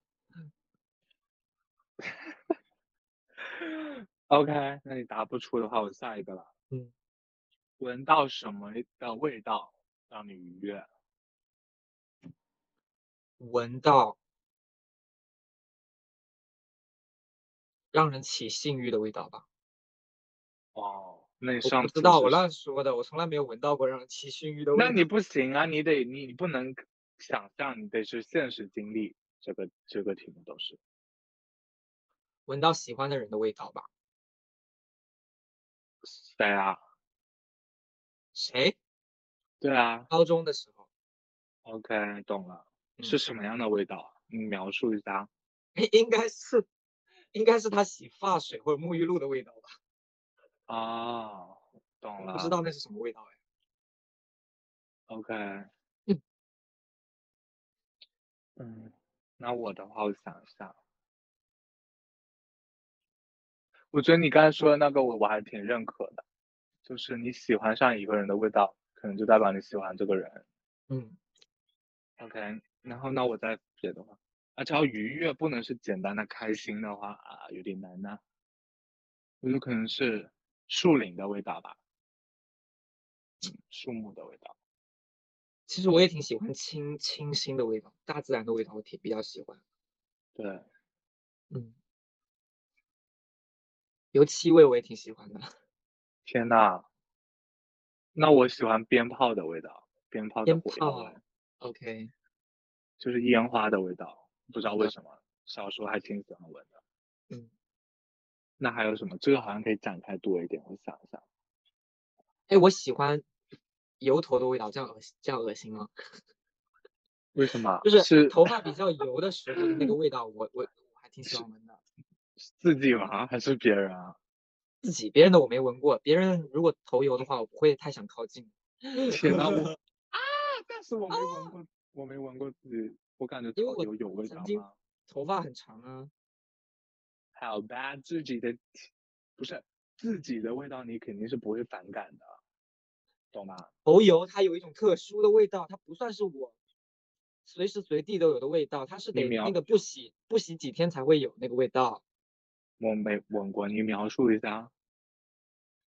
OK，那你答不出的话，我下一个了。嗯，闻到什么的味道让你愉悦？闻到让人起性欲的味道吧？哦，那你我上次不知道，我是乱说的，我从来没有闻到过让人起性欲的味道。那你不行啊，你得你不能想象，你得是现实经历。这个这个题目都是闻到喜欢的人的味道吧？谁啊？谁？对啊高中的时候，，OK，懂了，嗯是什么样的味道啊？你描述一下。应该是应该是他洗发水或者沐浴露的味道吧？哦，懂了。不知道那是什么味道哎。OK，嗯嗯，那我的话，我想一下，我觉得你刚才说的那个我我还挺认可的，就是你喜欢上一个人的味道，可能就代表你喜欢这个人。嗯，OK，然后那我再别的话，啊，只要愉悦不能是简单的开心的话啊，有点难呢。我觉得可能是树林的味道吧，嗯，树木的味道。其实我也挺喜欢清清新的味道，大自然的味道我挺比较喜欢。对，嗯，油漆味我也挺喜欢的，天呐，那我喜欢鞭炮的味道，鞭炮的鞭火药炮味，OK，就是烟花的味道，不知道为嗯什么，小时候还挺喜欢闻的。嗯，那还有什么？这个好像可以展开多一点，我想一想。哎，我喜欢油头的味道，这样恶心，这样恶心吗？为什么？就是是头发比较油的时候的那个 味道，我我我还挺喜欢闻的。自己吗？还是别人啊？自己别人的我没闻过，别人如果头油的话，我不会太想靠近。天呐，我 啊！但是我没闻过，我没闻过自己，我感觉头油有味道吗？头发很长啊，好吧，自己的不是自己的味道，你肯定是不会反感的，懂吗？头油它有一种特殊的味道，它不算是我随时随地都有的味道，它是得那个不洗不洗几天才会有那个味道，我没闻过，你描述一下。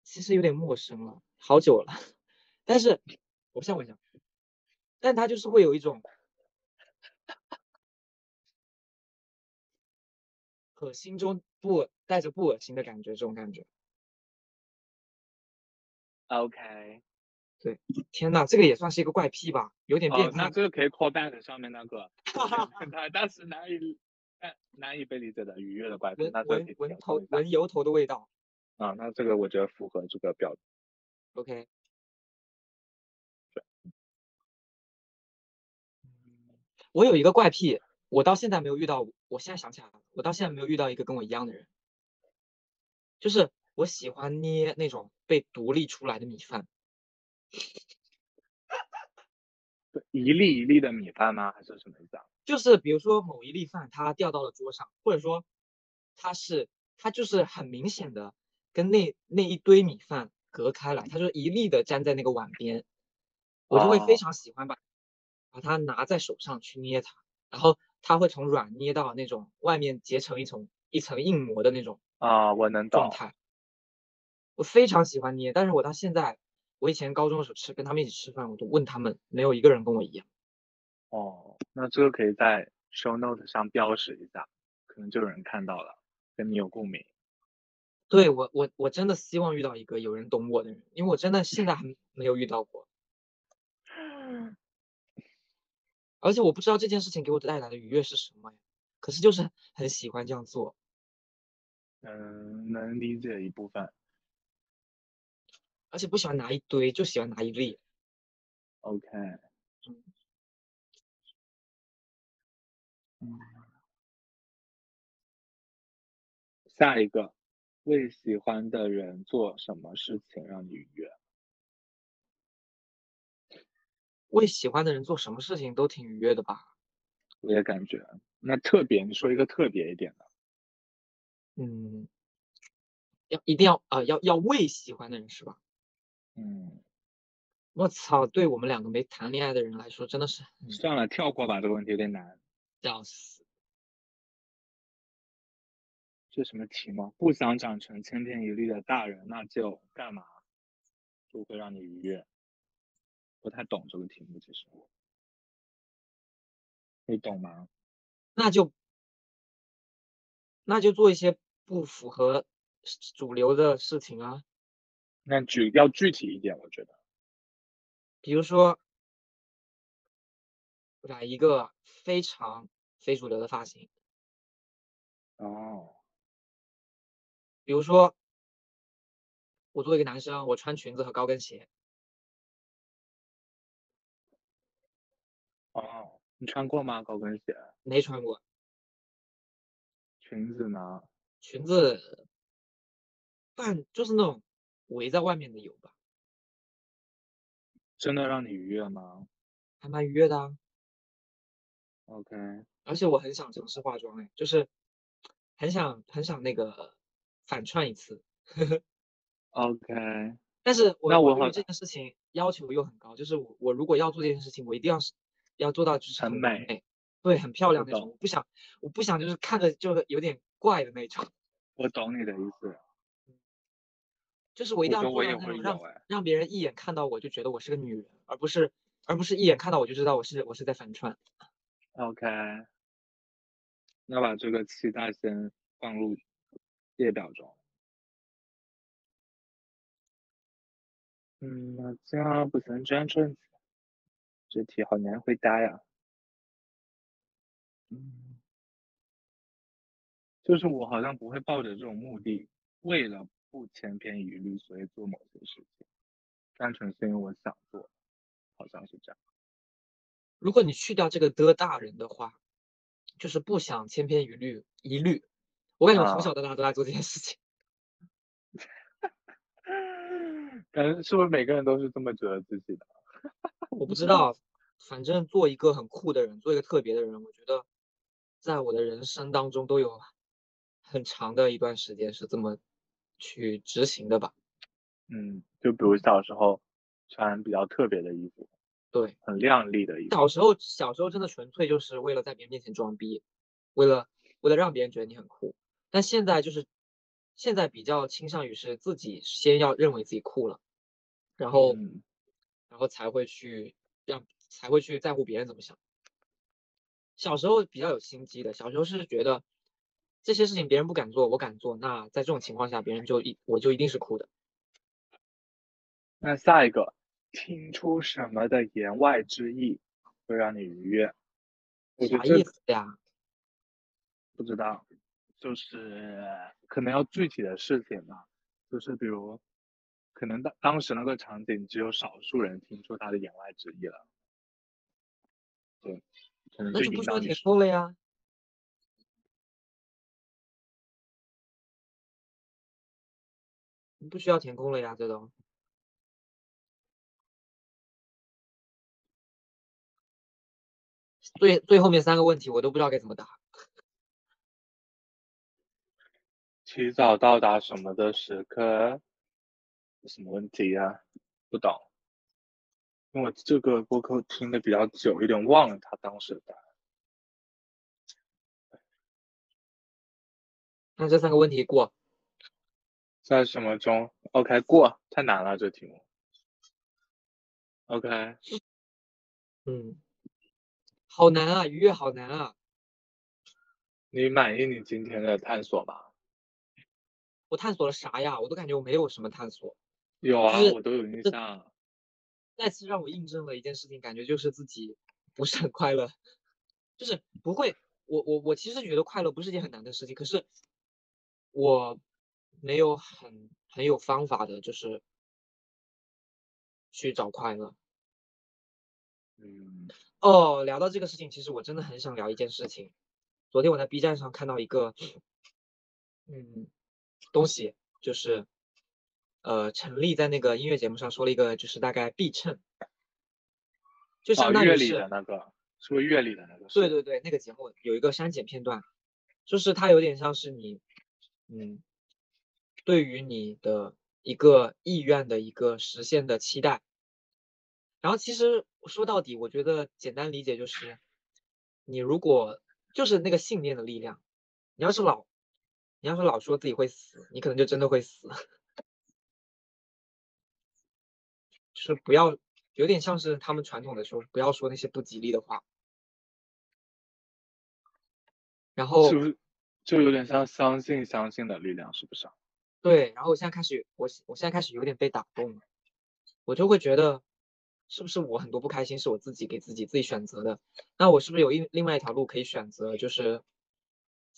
其实有点陌生了，好久了。但是我想问一下，但他就是会有一种可心中不带着不恶心的感觉，这种感觉。OK，对天呐，这个也算是一个怪癖吧，有点变哦，那。这个可以 call back 上面那个有点变态，但是难以难难以被理解的愉悦的怪癖，那闻闻头闻油头的味道。啊，那这个我觉得符合这个标准。OK。我有一个怪癖，我到现在没有遇到，我现在想起来了，我到现在没有遇到一个跟我一样的人，就是我喜欢捏那种被独立出来的米饭，对，一粒一粒的米饭吗？还是什么意思啊？就是比如说某一粒饭它掉到了桌上，或者说它是它就是很明显的跟那那一堆米饭隔开来，它就一粒的粘在那个碗边，我就会非哦常喜欢把把它拿在手上去捏它，然后它会从软捏到那种外面结成一层一层硬膜的那种啊，我能懂。状态。我非常喜欢捏，但是我到现在，我以前高中的时候吃跟他们一起吃饭，我都问他们，没有一个人跟我一样。哦，那这个可以在 show note 上标识一下，可能就有人看到了，跟你有共鸣。对我我我真的希望遇到一个有人懂我的人，因为我真的现在还没有遇到过，而且我不知道这件事情给我带来的愉悦是什么呀，可是就是很喜欢这样做。嗯，能理解一部分。而且不喜欢拿一堆，就喜欢拿一粒。OK，嗯嗯，下一个，为喜欢的人做什么事情让你愉悦？为喜欢的人做什么事情都挺愉悦的吧？我也感觉，那特别，你说一个特别一点的。嗯，要一定要啊、呃要要为喜欢的人是吧？嗯，我操，对我们两个没谈恋爱的人来说，真的是很算了，跳过吧，这个问题有点难。笑死。这什么题目？不想长成千篇一律的大人，那就干嘛？就会让你愉悦。不太懂这个题目，其实。你懂吗？那就那就做一些不符合主流的事情啊，那举要具体一点，我觉得。比如说染一个非常非主流的发型，哦，比如说我作为一个男生，我穿裙子和高跟鞋，哦，你穿过吗？高跟鞋？没穿过裙子呢？裙子，半就是那种围在外面的有吧，真的让你愉悦吗还蛮愉悦的啊。？OK，而且我很想尝试化妆，哎，就是很想很想那个反串一次，OK，但是我那我好对这件事情要求又很高，就是我我如果要做这件事情，我一定要是要做到就是很美，对，很漂亮那种。我不想我不想就是看着就有点怪的那种，我懂你的意思。就是我一定要让会有哎让别人一眼看到我就觉得我是个女人，而不是而不是一眼看到我就知道我是我是在反串。OK，那把这个期待先放入列表中。嗯，那这样不行这样这样子，这题好难回答呀。嗯，就是我好像不会抱着这种目的，为了不千篇一律，所以做某些事情，单纯是因为我想做，好像是这样。如果你去掉这个的大人的话，就是不想千篇一律一律。我感觉我从啊小到大都在做这件事情。感觉是不是每个人都是这么觉得自己的？我不知道，反正做一个很酷的人，做一个特别的人，我觉得在我的人生当中都有很长的一段时间是这么去执行的吧。嗯，就比如小时候穿比较特别的衣服，对，很靓丽的衣服。小时候小时候真的纯粹就是为了在别人面前装逼，为了为了让别人觉得你很酷。但现在就是现在比较倾向于是自己先要认为自己酷了，然后、嗯然后才会去让才会去在乎别人怎么想。小时候比较有心机的，小时候是觉得这些事情别人不敢做，我敢做，那在这种情况下，别人就一我就一定是哭的。那下一个，听出什么的言外之意会让你愉悦？啥意思呀？不知道，就是可能要具体的事情吧，就是比如，可能当当时那个场景只有少数人听出他的言外之意了，对，可能那就引不需要填导你说空了呀。不需要填空了呀，这都。最最后面三个问题我都不知道该怎么答。提早到达什么的时刻？什么问题呀？不懂。因为我这个播客听的比较久，有点忘了他当时的答案。那这三个问题过。在什么中？OK，过。太难了，这题目。OK。嗯。好难啊，愉悦好难啊。你满意你今天的探索吗？我探索了啥呀？我都感觉我没有什么探索。有啊，我都有印象。再次让我印证了一件事情，感觉就是自己不是很快乐，就是不会。我我我其实觉得快乐不是件很难的事情，可是我没有很很有方法的，就是去找快乐。嗯。哦，聊到这个事情，其实我真的很想聊一件事情。昨天我在 B 站上看到一个，嗯，东西，就是。呃，陈立在那个音乐节目上说了一个，就是大概必称，就相当于是那个，是不是乐理的那个？对对对，那个节目有一个删减片段，就是它有点像是你，嗯，对于你的一个意愿的一个实现的期待。然后其实说到底，我觉得简单理解就是，你如果就是那个信念的力量，你要是老，你要是老说自己会死，你可能就真的会死。就是不要，有点像是他们传统的说，不要说那些不吉利的话。然后，是不是就有点像相信相信的力量，是不是？对，然后我现在开始，我我现在开始有点被打动了，我就会觉得，是不是我很多不开心是我自己给自己自己选择的？那我是不是有一另外一条路可以选择，就是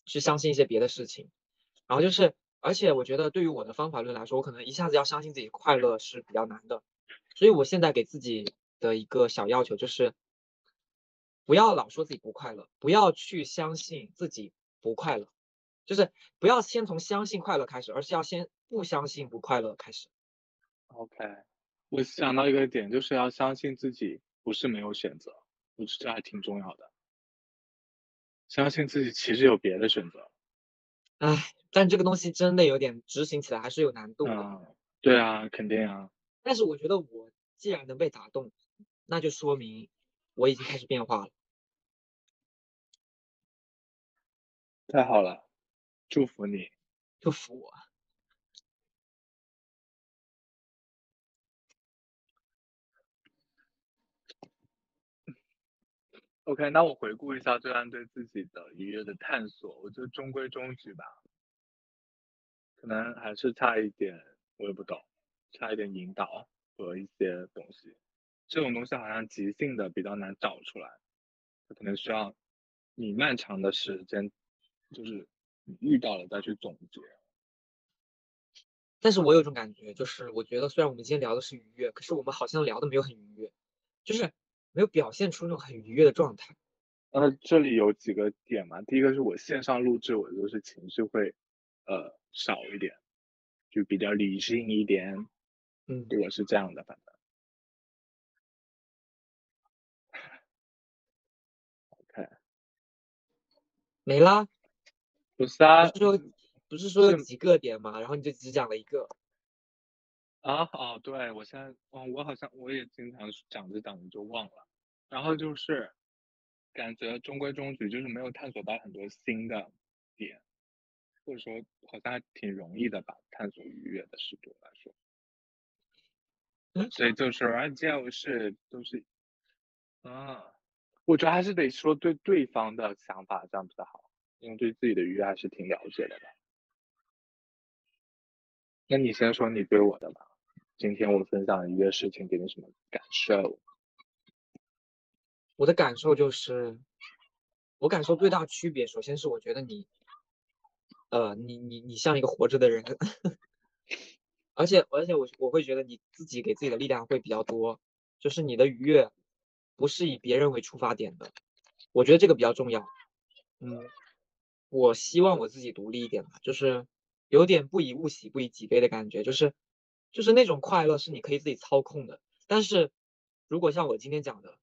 去相信一些别的事情？然后就是，而且我觉得对于我的方法论来说，我可能一下子要相信自己快乐是比较难的。所以我现在给自己的一个小要求就是，不要老说自己不快乐，不要去相信自己不快乐，就是不要先从相信快乐开始，而是要先不相信不快乐开始。OK，我想到一个点，就是要相信自己不是没有选择，我觉得这还挺重要的。相信自己其实有别的选择。唉，但这个东西真的有点执行起来还是有难度的。嗯，对啊，肯定啊。但是我觉得我既然能被打动，那就说明我已经开始变化了。太好了，祝福你，祝福我。OK，那我回顾一下这段对自己的愉悦的探索，我觉得中规中矩吧，可能还是差一点，我也不懂。差一点引导和一些东西，这种东西好像即兴的比较难找出来，可能需要你漫长的时间，就是遇到了再去总结。但是我有种感觉，就是我觉得虽然我们今天聊的是愉悦，可是我们好像聊的没有很愉悦，就是没有表现出那种很愉悦的状态。呃，这里有几个点嘛，第一个是我线上录制，我就是情绪会呃少一点，就比较理性一点。嗯，我是这样的，反正。OK，没啦。不是啊，说不是说有几个点嘛，然后你就只讲了一个。啊哦，对，我现在，嗯，我好像我也经常讲着讲着就忘了，然后就是感觉中规中矩，就是没有探索到很多新的点，或者说好像还挺容易的吧，探索愉悦的适度来说。所以就是，而就是都是，啊，我觉得还是得说对对方的想法这样比较好，因为对自己的愉悦还是挺了解的吧。那你先说你对我的吧，今天我分享一个事情给你什么感受？我的感受就是，我感受最大区别，首先是我觉得你，呃，你你你像一个活着的人。而且而且我我会觉得你自己给自己的力量会比较多，就是你的愉悦不是以别人为出发点的，我觉得这个比较重要。嗯，我希望我自己独立一点吧，就是有点不以物喜不以己悲的感觉，就是就是那种快乐是你可以自己操控的。但是如果像我今天讲的，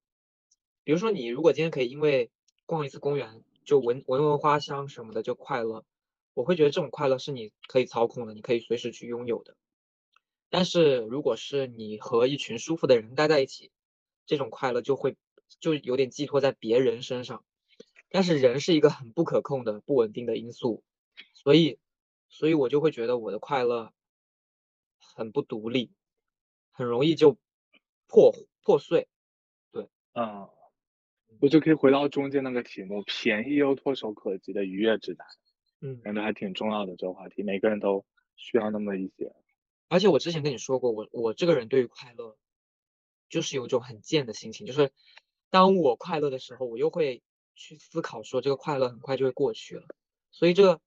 比如说你如果今天可以因为逛一次公园就闻闻闻花香什么的就快乐，我会觉得这种快乐是你可以操控的，你可以随时去拥有的。但是如果是你和一群舒服的人待在一起，这种快乐就会就有点寄托在别人身上。但是人是一个很不可控的、不稳定的因素，所以，所以我就会觉得我的快乐很不独立，很容易就破破碎。对，嗯，我就可以回到中间那个题目：便宜又唾手可及的愉悦指南。嗯，感觉还挺重要的这个话题，每个人都需要那么一些。而且我之前跟你说过，我我这个人对于快乐，就是有一种很贱的心情，就是当我快乐的时候，我又会。去思考说这个快乐很快就会过去了，所以这个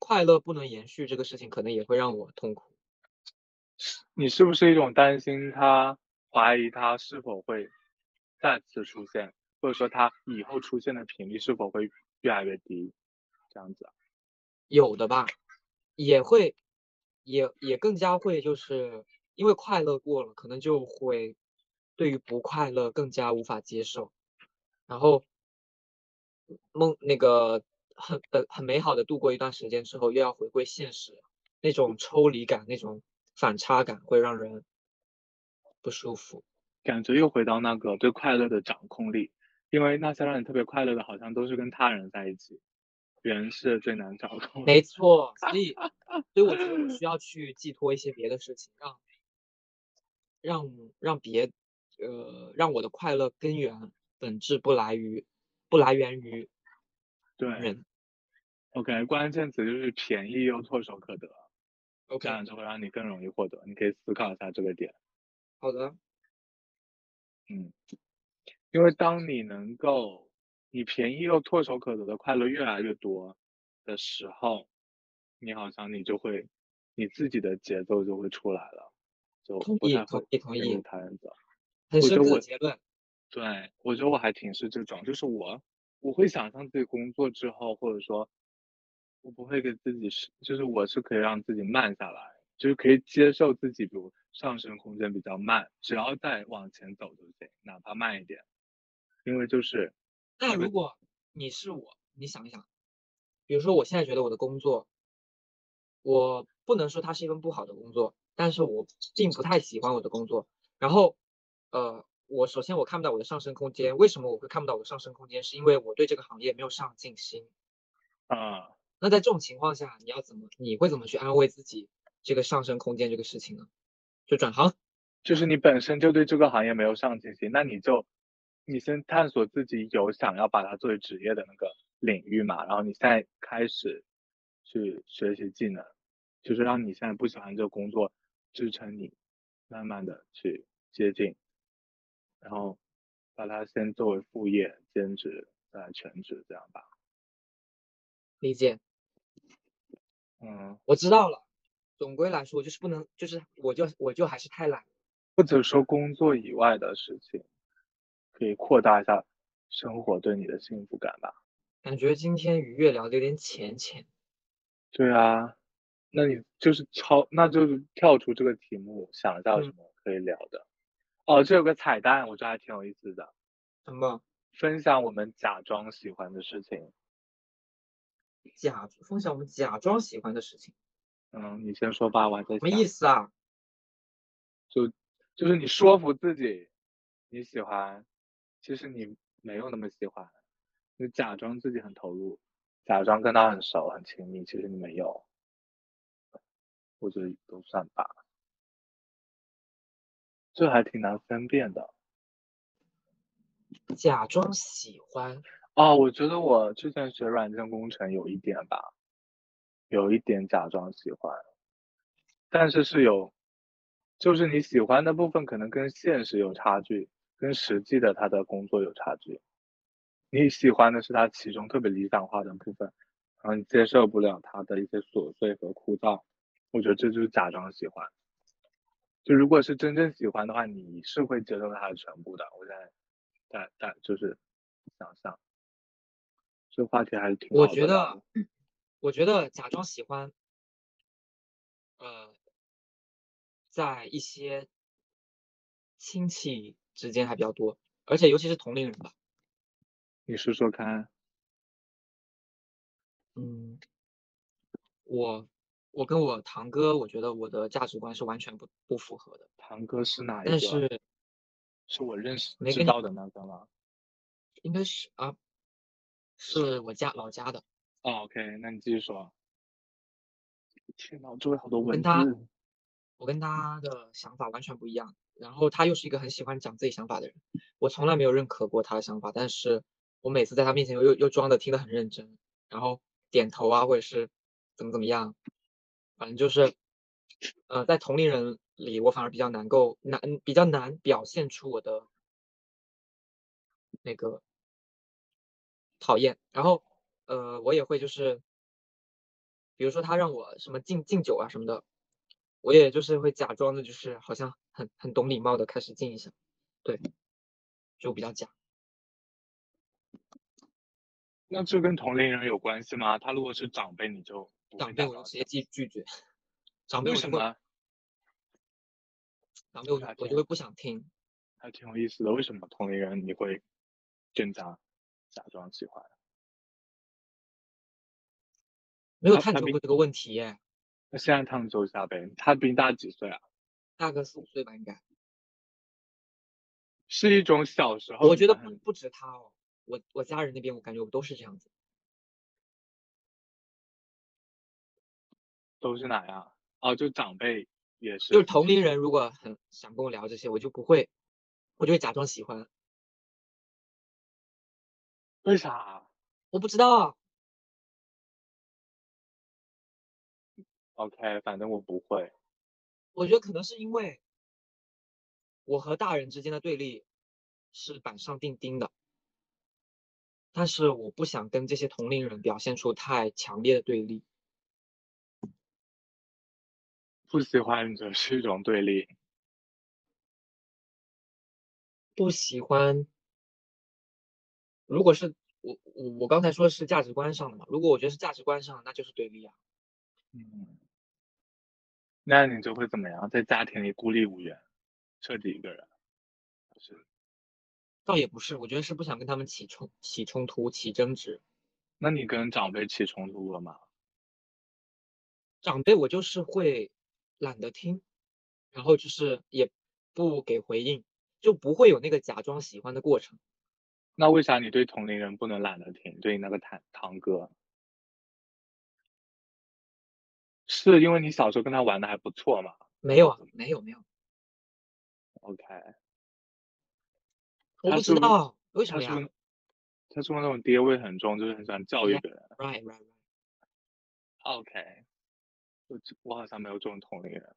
快乐不能延续这个事情，可能也会让我痛苦。你是不是一种担心他，怀疑他是否会再次出现，或者说他以后出现的频率是否会越来越低？这样子？有的吧，也会，也也更加会，就是因为快乐过了，可能就会对于不快乐更加无法接受，然后。梦那个很很很美好的度过一段时间之后，又要回归现实，那种抽离感、那种反差感会让人不舒服。感觉又回到那个对快乐的掌控力，因为那些让你特别快乐的，好像都是跟他人在一起，人是最难掌控。没错，所以所以我觉得我 需要去寄托一些别的事情，让让让别呃让我的快乐根源本质不来于。不来源于对人，OK，关键词就是便宜又唾手可得，OK，这样就会让你更容易获得。你可以思考一下这个点。好的，嗯，因为当你能够你便宜又唾手可得的快乐越来越多的时候，你好像你就会你自己的节奏就会出来了，就不太会同意他人走。很深刻结论。对，我觉得我还挺是这种，就是我我会想象自己工作之后，或者说，我不会给自己是，就是我是可以让自己慢下来，就是可以接受自己，比如上升空间比较慢，只要再往前走就行，哪怕慢一点，因为就是。那如果你是我，你想一想，比如说我现在觉得我的工作，我不能说它是一份不好的工作，但是我并不太喜欢我的工作，然后，呃。我首先我看不到我的上升空间，为什么我会看不到我的上升空间？是因为我对这个行业没有上进心啊。那在这种情况下，你要怎么？你会怎么去安慰自己这个上升空间这个事情呢？就转行，就是你本身就对这个行业没有上进心，那你就你先探索自己有想要把它作为职业的那个领域嘛，然后你现在开始去学习技能，就是让你现在不喜欢这个工作支撑你，慢慢的去接近。然后把它先作为副业、兼职，再全职，这样吧。理解。嗯，我知道了。总归来说，就是不能，就是我就我就还是太懒。或者说工作以外的事情，可以扩大一下生活对你的幸福感吧。感觉今天愉悦聊的有点浅浅。对啊，那你就是超，那就是跳出这个题目，想一下有什么可以聊的。哦，这有个彩蛋，我觉得还挺有意思的。什么？分享我们假装喜欢的事情。假分享我们假装喜欢的事情。嗯，你先说吧，我还在。什么意思啊？就就是你说服自己你喜欢，其实你没有那么喜欢，你假装自己很投入，假装跟他很熟很亲密，其实你没有。我觉得都算吧。这还挺难分辨的，假装喜欢。哦，我觉得我之前学软件工程有一点吧，有一点假装喜欢，但是是有，就是你喜欢的部分可能跟现实有差距，跟实际的他的工作有差距，你喜欢的是他其中特别理想化的部分，然后你接受不了他的一些琐碎和枯燥，我觉得这就是假装喜欢。就如果是真正喜欢的话，你是会接受他的全部的。我在在在就是想象，这个话题还是挺。我觉得，我觉得假装喜欢，呃，在一些亲戚之间还比较多，而且尤其是同龄人吧。你说说看。嗯，我我跟我堂哥，我觉得我的价值观是完全不不符合的。堂哥是哪一个？但是是我认识没知道的那个吗？应该是啊，是我家老家的。哦，OK，那你继续说。天呐，我周围好多文字。跟他，我跟他的想法完全不一样。然后他又是一个很喜欢讲自己想法的人，我从来没有认可过他的想法，但是我每次在他面前又又又装的听得很认真，然后点头啊，或者是怎么怎么样，反正就是，呃，在同龄人里，我反而比较难够难比较难表现出我的那个讨厌。然后，呃，我也会就是，比如说他让我什么敬敬酒啊什么的。我也就是会假装的，就是好像很很懂礼貌的开始敬一下，对，就比较假。那这跟同龄人有关系吗？他如果是长辈，你就长辈我就直接拒拒绝。长辈为什么？长辈我我就会不想听。还挺有意思的，为什么同龄人你会更加假装喜欢？没有探究过这个问题耶。那现在探究一下呗，他比你大几岁啊？大个四五岁吧，应该。是一种小时候。我觉得不不止他哦，我我家人那边我感觉我都是这样子。都是哪样？哦，就长辈也是。就是同龄人，如果很想跟我聊这些，我就不会，我就会假装喜欢。为啥？我不知道。OK，反正我不会。我觉得可能是因为我和大人之间的对立是板上钉钉的，但是我不想跟这些同龄人表现出太强烈的对立。不喜欢则是一种对立。不喜欢，如果是我我我刚才说的是价值观上的嘛？如果我觉得是价值观上，那就是对立啊。嗯。那你就会怎么样？在家庭里孤立无援，彻底一个人，是？倒也不是，我觉得是不想跟他们起冲起冲突、起争执。那你跟长辈起冲突了吗？长辈我就是会懒得听，然后就是也不给回应，就不会有那个假装喜欢的过程。那为啥你对同龄人不能懒得听？对你那个堂堂哥？是因为你小时候跟他玩的还不错嘛？没有啊，没有没有。OK。我不知道为什么呀？他说那种爹味很重，就是很喜欢教育别人。Right, right, right. OK。我我好像没有这种同龄人。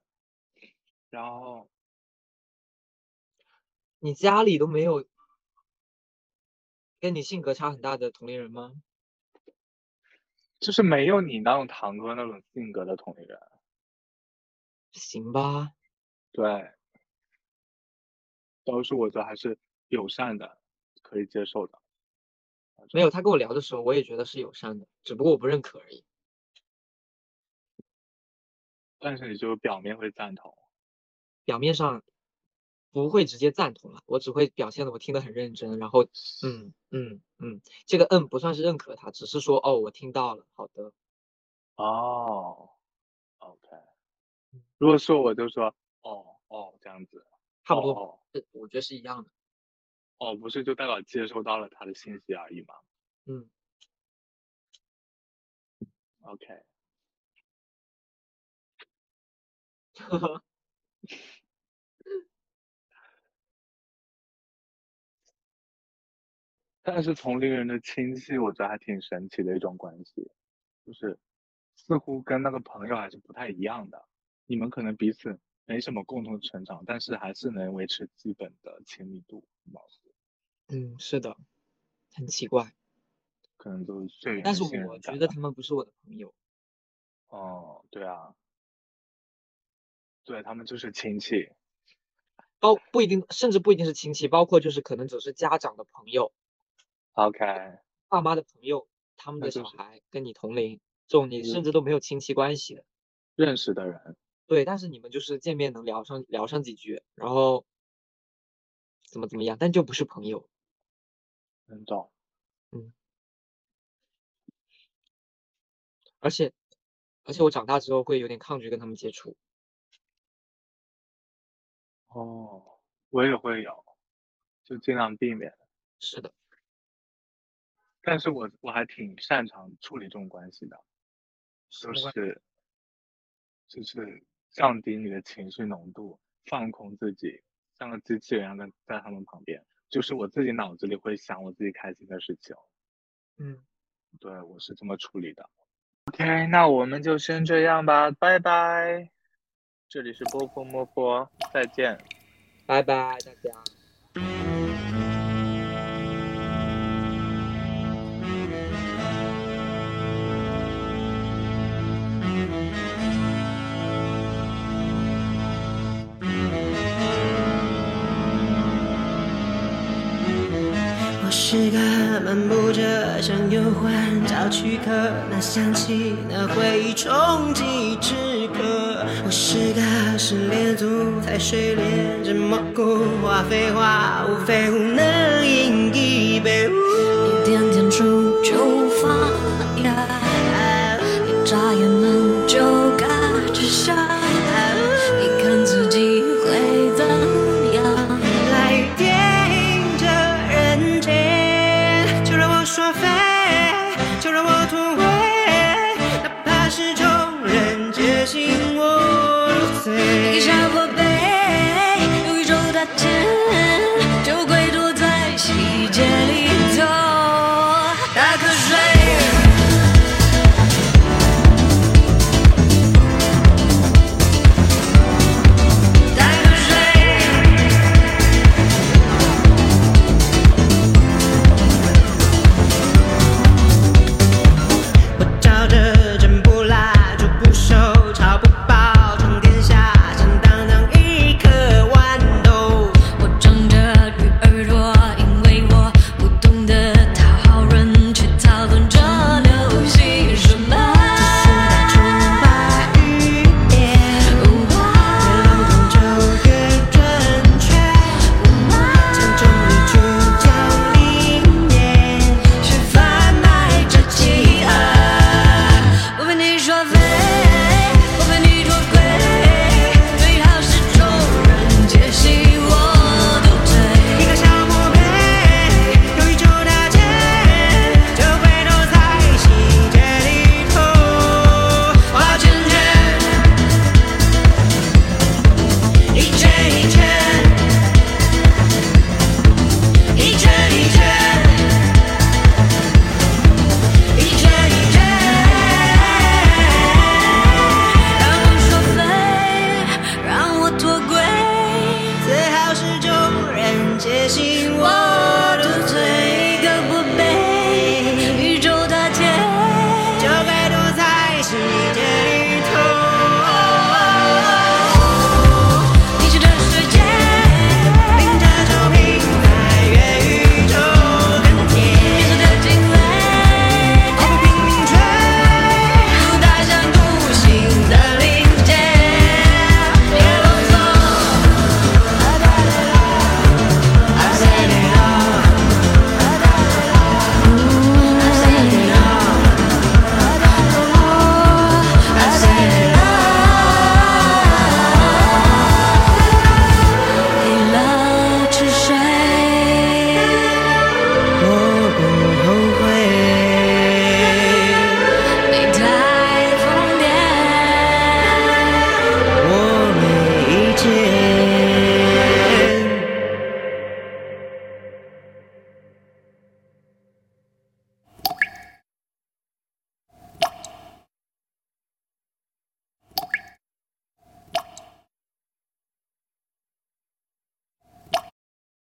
然后，你家里都没有跟你性格差很大的同龄人吗？就是没有你那种堂哥那种性格的同龄人，行吧？对，都是我觉得还是友善的，可以接受的。没有他跟我聊的时候，我也觉得是友善的，只不过我不认可而已。但是你就表面会赞同，表面上。不会直接赞同了，我只会表现的我听得很认真，然后嗯嗯嗯，这个嗯不算是认可他，只是说哦我听到了，好的，哦，OK，如果说我就说哦哦这样子，差不多，我觉得是一样的，哦不是就代表接收到了他的信息而已吗？嗯，OK，但是同龄人的亲戚，我觉得还挺神奇的一种关系，就是似乎跟那个朋友还是不太一样的。你们可能彼此没什么共同成长，但是还是能维持基本的亲密度。嗯，是的，很奇怪。可能都是最。但是我觉得他们不是我的朋友。哦，对啊，对他们就是亲戚，包不一定，甚至不一定是亲戚，包括就是可能只是家长的朋友。OK，爸妈的朋友，他们的小孩跟你同龄，这种你甚至都没有亲戚关系的，认识的人，对，但是你们就是见面能聊上聊上几句，然后怎么怎么样，但就不是朋友。能懂。嗯。而且，而且我长大之后会有点抗拒跟他们接触。哦，我也会有，就尽量避免。是的。但是我我还挺擅长处理这种关系的，就是，就是降低你的情绪浓度，放空自己，像个机器人一样在他们旁边，就是我自己脑子里会想我自己开心的事情。嗯，对，我是这么处理的。OK，那我们就先这样吧，拜拜。这里是波波摸波，再见，拜拜大家。是个漫步着向忧患找躯壳，那想起那回忆冲击之刻。我是个失恋族，在睡莲这蘑菇，花非花，雾非雾能。